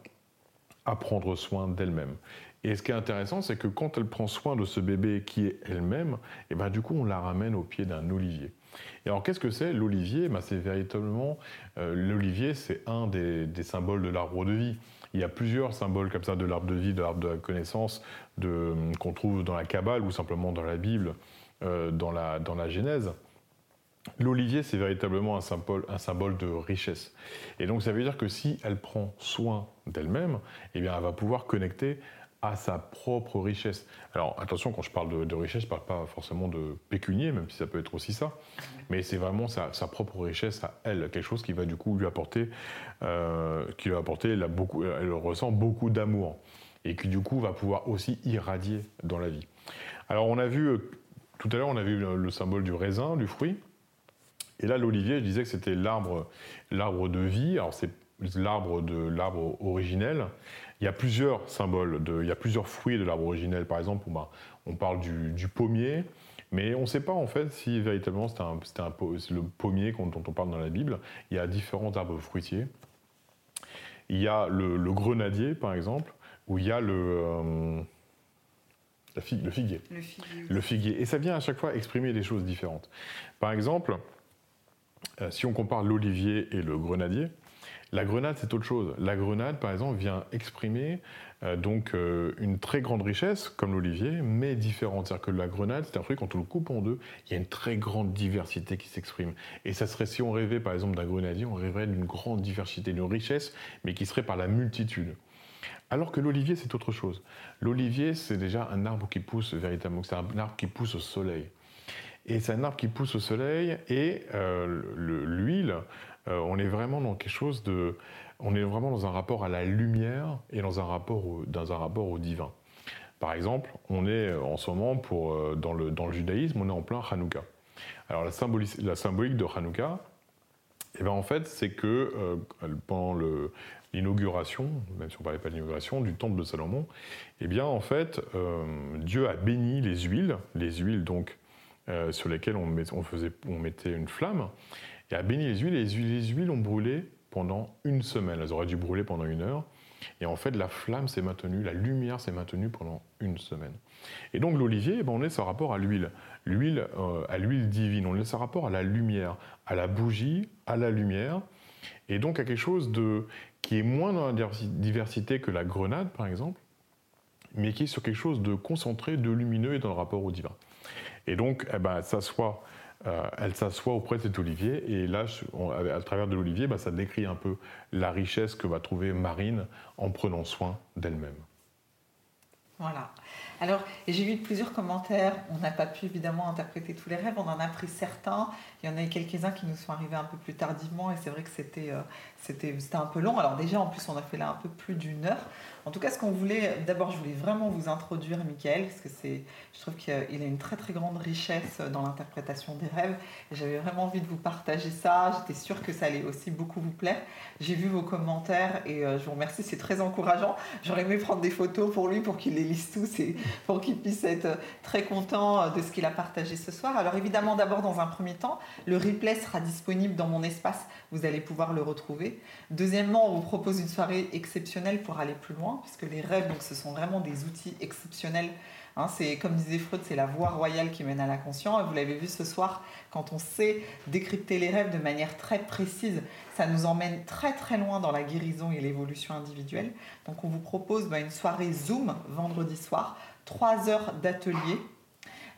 à prendre soin d'elle-même. Et ce qui est intéressant, c'est que quand elle prend soin de ce bébé qui est elle-même, et eh ben du coup, on la ramène au pied d'un olivier. Et alors, qu'est-ce que c'est l'olivier? Ben, C'est véritablement, euh, l'olivier, c'est un des, symboles de l'arbre de vie. Il y a plusieurs symboles comme ça de l'arbre de vie, de l'arbre de la connaissance, qu'on trouve dans la Kabbale ou simplement dans la Bible, euh, dans, la, Genèse. L'olivier, c'est véritablement un symbole, un symbole de richesse. Et donc, ça veut dire que si elle prend soin d'elle-même, eh elle va pouvoir connecter à sa propre richesse. Alors attention, quand je parle de, richesse, je ne parle pas forcément de pécunier, même si ça peut être aussi ça, mais c'est vraiment sa, propre richesse à elle, quelque chose qui va du coup lui apporter, euh, qui lui apporter elle ressent beaucoup d'amour. Et qui du coup va pouvoir aussi irradier dans la vie. Alors on a vu, euh, tout à l'heure on a vu le, symbole du raisin, du fruit, et là l'olivier, je disais que c'était l'arbre, l'arbre de vie, alors c'est l'arbre de l'arbre originel, il y a plusieurs symboles, de, il y a plusieurs fruits de l'arbre originel. Par exemple, ben, on parle du, pommier, mais on ne sait pas en fait si véritablement c'est un, le pommier dont on parle dans la Bible. Il y a différents arbres fruitiers. Il y a le, grenadier, par exemple, où il y a le, euh, le figuier. Le figuier. Le figuier. Et ça vient à chaque fois exprimer des choses différentes. Par exemple, euh, si on compare l'olivier et le grenadier, la grenade, c'est autre chose. La grenade, par exemple, vient exprimer euh, donc euh, une très grande richesse, comme l'olivier, mais différente. C'est-à-dire que la grenade, c'est un fruit, quand on le coupe en deux, il y a une très grande diversité qui s'exprime. Et ça serait, si on rêvait par exemple d'un grenadier, on rêverait d'une grande diversité, d'une richesse, mais qui serait par la multitude. Alors que l'olivier, c'est autre chose. L'olivier, c'est déjà un arbre qui pousse véritablement, c'est un arbre qui pousse au soleil. Et c'est un arbre qui pousse au soleil, et euh, l'huile, euh, on est vraiment dans quelque chose de, on est vraiment dans un rapport à la lumière et dans un rapport au, dans un rapport au divin. Par exemple, on est euh, en ce moment pour, euh, dans, le, dans le judaïsme, on est en plein Hanouka. Alors la, symbolique de Hanouka, eh ben en fait, c'est que pendant l'inauguration, même si on ne parlait pas d'inauguration, du temple de Salomon, eh bien en fait, Dieu a béni les huiles, les huiles donc sur lesquelles on, on, faisait, on mettait une flamme, il a béni les huiles et les huiles, ont brûlé pendant une semaine. Elles auraient dû brûler pendant une heure. Et en fait, la flamme s'est maintenue, la lumière s'est maintenue pendant une semaine. Et donc l'olivier, eh ben, on est ce rapport à l'huile, l'huile euh, à l'huile divine, on est ce rapport à la lumière, à la bougie, à la lumière, et donc à quelque chose de, qui est moins dans la diversité que la grenade, par exemple, mais qui est sur quelque chose de concentré, de lumineux et dans le rapport au divin. Et donc, eh ben, ça soit elle s'assoit auprès de cet olivier et là, à travers de l'olivier, bah, ça décrit un peu la richesse que va trouver Marine en prenant soin d'elle-même. Voilà. Alors, j'ai vu plusieurs commentaires. On n'a pas pu évidemment interpréter tous les rêves. On en a pris certains. Il y en a eu quelques-uns qui nous sont arrivés un peu plus tardivement. Et c'est vrai que c'était euh, c'était un peu long. Alors déjà, en plus, on a fait là un peu plus d'une heure. En tout cas, ce qu'on voulait, d'abord, je voulais vraiment vous introduire Michael, parce que je trouve qu'il a une très très grande richesse dans l'interprétation des rêves. J'avais vraiment envie de vous partager ça. J'étais sûre que ça allait aussi beaucoup vous plaire. J'ai vu vos commentaires et euh, je vous remercie, c'est très encourageant. J'aurais aimé prendre des photos pour lui pour qu'il les lise tous et pour qu'il puisse être très content de ce qu'il a partagé ce soir. Alors évidemment, d'abord, dans un premier temps, le replay sera disponible dans mon espace. Vous allez pouvoir le retrouver. Deuxièmement, on vous propose une soirée exceptionnelle pour aller plus loin puisque les rêves, donc, ce sont vraiment des outils exceptionnels. Hein, c'est comme disait Freud, c'est la voie royale qui mène à. Et vous l'avez vu ce soir, quand on sait décrypter les rêves de manière très précise, ça nous emmène très très loin dans la guérison et l'évolution individuelle. Donc on vous propose bah, une soirée Zoom vendredi soir, trois heures d'atelier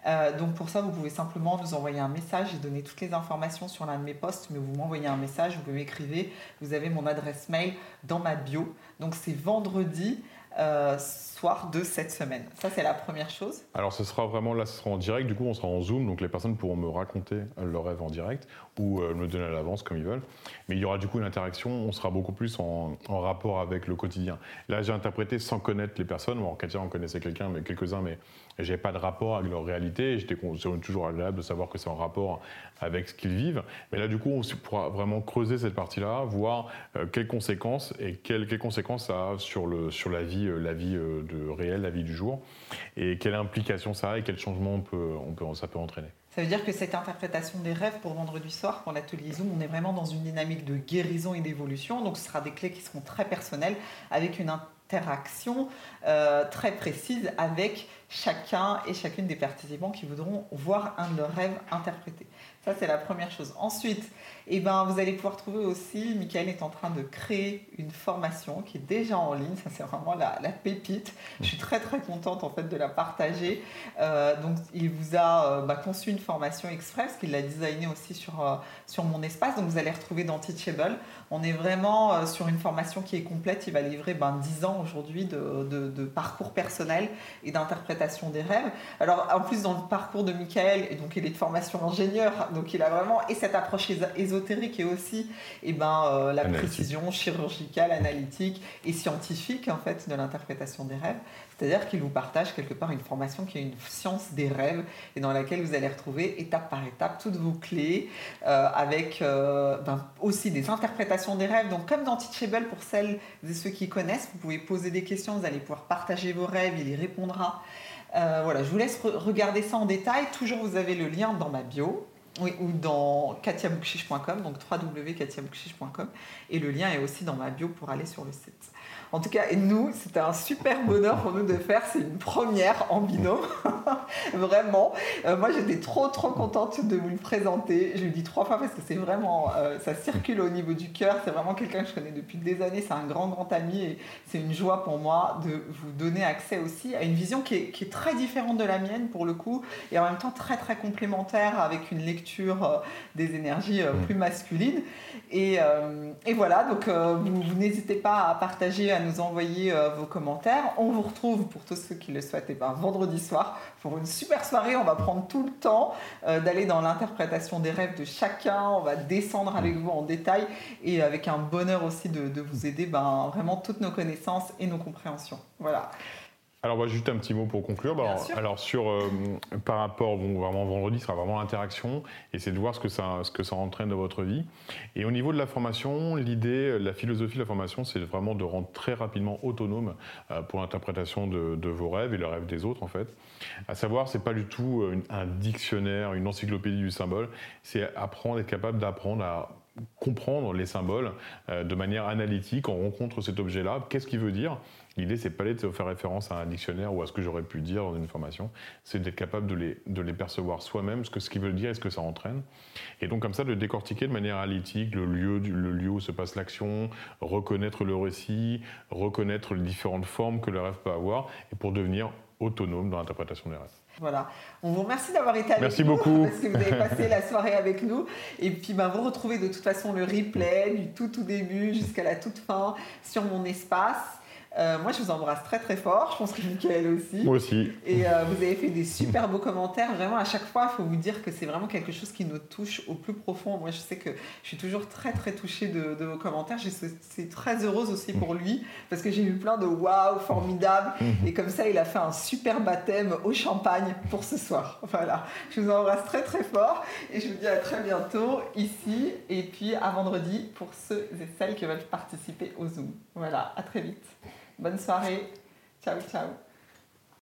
euh, donc pour ça, vous pouvez simplement nous envoyer un message. J'ai donné toutes les informations sur l'un de mes posts, mais vous m'envoyez un message, vous m'écrivez. Vous avez mon adresse mail dans ma bio. Donc c'est vendredi. Euh, soir de cette semaine. Ça, c'est la première chose. Alors, ce sera vraiment là, ce sera en direct. Du coup, on sera en Zoom, donc les personnes pourront me raconter leur rêve en direct ou euh, me donner à l'avance comme ils veulent. Mais il y aura du coup une interaction. On sera beaucoup plus en, rapport avec le quotidien. Là, j'ai interprété sans connaître les personnes. Bon, en Katia, on connaissait quelqu'un, mais quelques-uns, mais j'ai pas de rapport avec leur réalité. J'étais toujours agréable de savoir que c'est en rapport avec ce qu'ils vivent. Mais là, du coup, on pourra vraiment creuser cette partie-là, voir euh, quelles conséquences et quelles, conséquences ça a sur, le, sur la vie, euh, la vie euh, de réel, la vie du jour, et quelle implication ça a et quel changement ça peut entraîner. Ça veut dire que cette interprétation des rêves pour vendredi soir, pour l'atelier Zoom, on est vraiment dans une dynamique de guérison et d'évolution. Donc ce sera des clés qui seront très personnelles, avec une interaction très précise avec chacun et chacune des participants qui voudront voir un de leurs rêves interprété. Ça, c'est la première chose. Ensuite, eh ben, vous allez pouvoir trouver aussi, Michael est en train de créer une formation qui est déjà en ligne. Ça, c'est vraiment la, pépite. Je suis très, très contente en fait de la partager. Euh, donc, il vous a euh, bah, conçu une formation express qu'il l'a designée aussi sur, euh, sur mon espace. Donc, vous allez retrouver dans Teachable. On est vraiment sur une formation qui est complète. Il va livrer ben, 10 ans aujourd'hui de, de, parcours personnel et d'interprétation des rêves. Alors, en plus, dans le parcours de Michael, et donc il est de formation ingénieur, donc il a vraiment et cette approche ésotérique et aussi et eh ben, euh, la précision chirurgicale, analytique et scientifique en fait de l'interprétation des rêves. C'est-à-dire qu'il vous partage quelque part une formation qui est une science des rêves et dans laquelle vous allez retrouver étape par étape toutes vos clés euh, avec euh, ben, aussi des interprétations des rêves. Donc comme dans Teachable, pour celles et ceux qui connaissent, vous pouvez poser des questions, vous allez pouvoir partager vos rêves, il y répondra. voilà, je vous laisse regarder ça en détail. Toujours, vous avez le lien dans ma bio. Oui, ou dans katiaboukchiche.com, donc www.katiaboukchiche.com. Et le lien est aussi dans ma bio pour aller sur le site. En tout cas, et nous, c'était un super bonheur pour nous de faire. C'est une première en binôme. (laughs) vraiment. Euh, moi, j'étais trop, trop contente de vous le présenter. Je le dis trois fois parce que c'est vraiment, euh, ça circule au niveau du cœur. C'est vraiment quelqu'un que je connais depuis des années. C'est un grand, grand ami et c'est une joie pour moi de vous donner accès aussi à une vision qui est, qui est, très différente de la mienne pour le coup et en même temps très, très complémentaire avec une lecture euh, des énergies plus masculines. Et, et voilà, donc vous, vous n'hésitez pas à partager à nous envoyer euh, vos commentaires. On vous retrouve pour tous ceux qui le souhaitent et ben, vendredi soir pour une super soirée. On va prendre tout le temps euh, d'aller dans l'interprétation des rêves de chacun. On va descendre avec vous en détail et avec un bonheur aussi de, de vous aider ben, vraiment toutes nos connaissances et nos compréhensions. Voilà. Alors, bah, juste un petit mot pour conclure. Bah, alors, sur, euh, par rapport, bon, vraiment vendredi, sera vraiment l'interaction, et c'est de voir ce que, ça, ce que ça entraîne dans votre vie. Et au niveau de la formation, l'idée, la philosophie de la formation, c'est vraiment de rendre très rapidement autonome euh, pour l'interprétation de, de, vos rêves et le rêve des autres, en fait. À savoir, c'est pas du tout euh, un dictionnaire, une encyclopédie du symbole, c'est apprendre, être capable d'apprendre à comprendre les symboles de manière analytique. On rencontre cet objet-là, qu'est-ce qu'il veut dire? L'idée, c'est pas de faire référence à un dictionnaire ou à ce que j'aurais pu dire dans une formation, c'est d'être capable de les, de les percevoir soi-même, ce que ce qu'ils veulent dire et ce que ça entraîne. Et donc, comme ça, de décortiquer de manière analytique le lieu, le lieu où se passe l'action, reconnaître le récit, reconnaître les différentes formes que le rêve peut avoir, et pour devenir autonome dans l'interprétation des rêves. Voilà. On vous remercie d'avoir été avec Merci nous. beaucoup. Parce que vous avez passé la (laughs) soirée avec nous. Et puis, ben, vous retrouvez de toute façon le replay du tout, tout début jusqu'à la toute fin sur mon espace. Euh, moi, je vous embrasse très très fort. Je pense que Michael aussi. Moi aussi. Et euh, vous avez fait des super beaux commentaires. Vraiment, à chaque fois, il faut vous dire que c'est vraiment quelque chose qui nous touche au plus profond. Moi, je sais que je suis toujours très très touchée de, vos commentaires. Je suis très heureuse aussi pour lui parce que j'ai eu plein de waouh, formidable. Et comme ça, il a fait un super baptême au champagne pour ce soir. Voilà. Je vous embrasse très très fort et je vous dis à très bientôt ici et puis à vendredi pour ceux et celles qui veulent participer au Zoom. Voilà, à très vite. Bonne soirée. Ciao, ciao.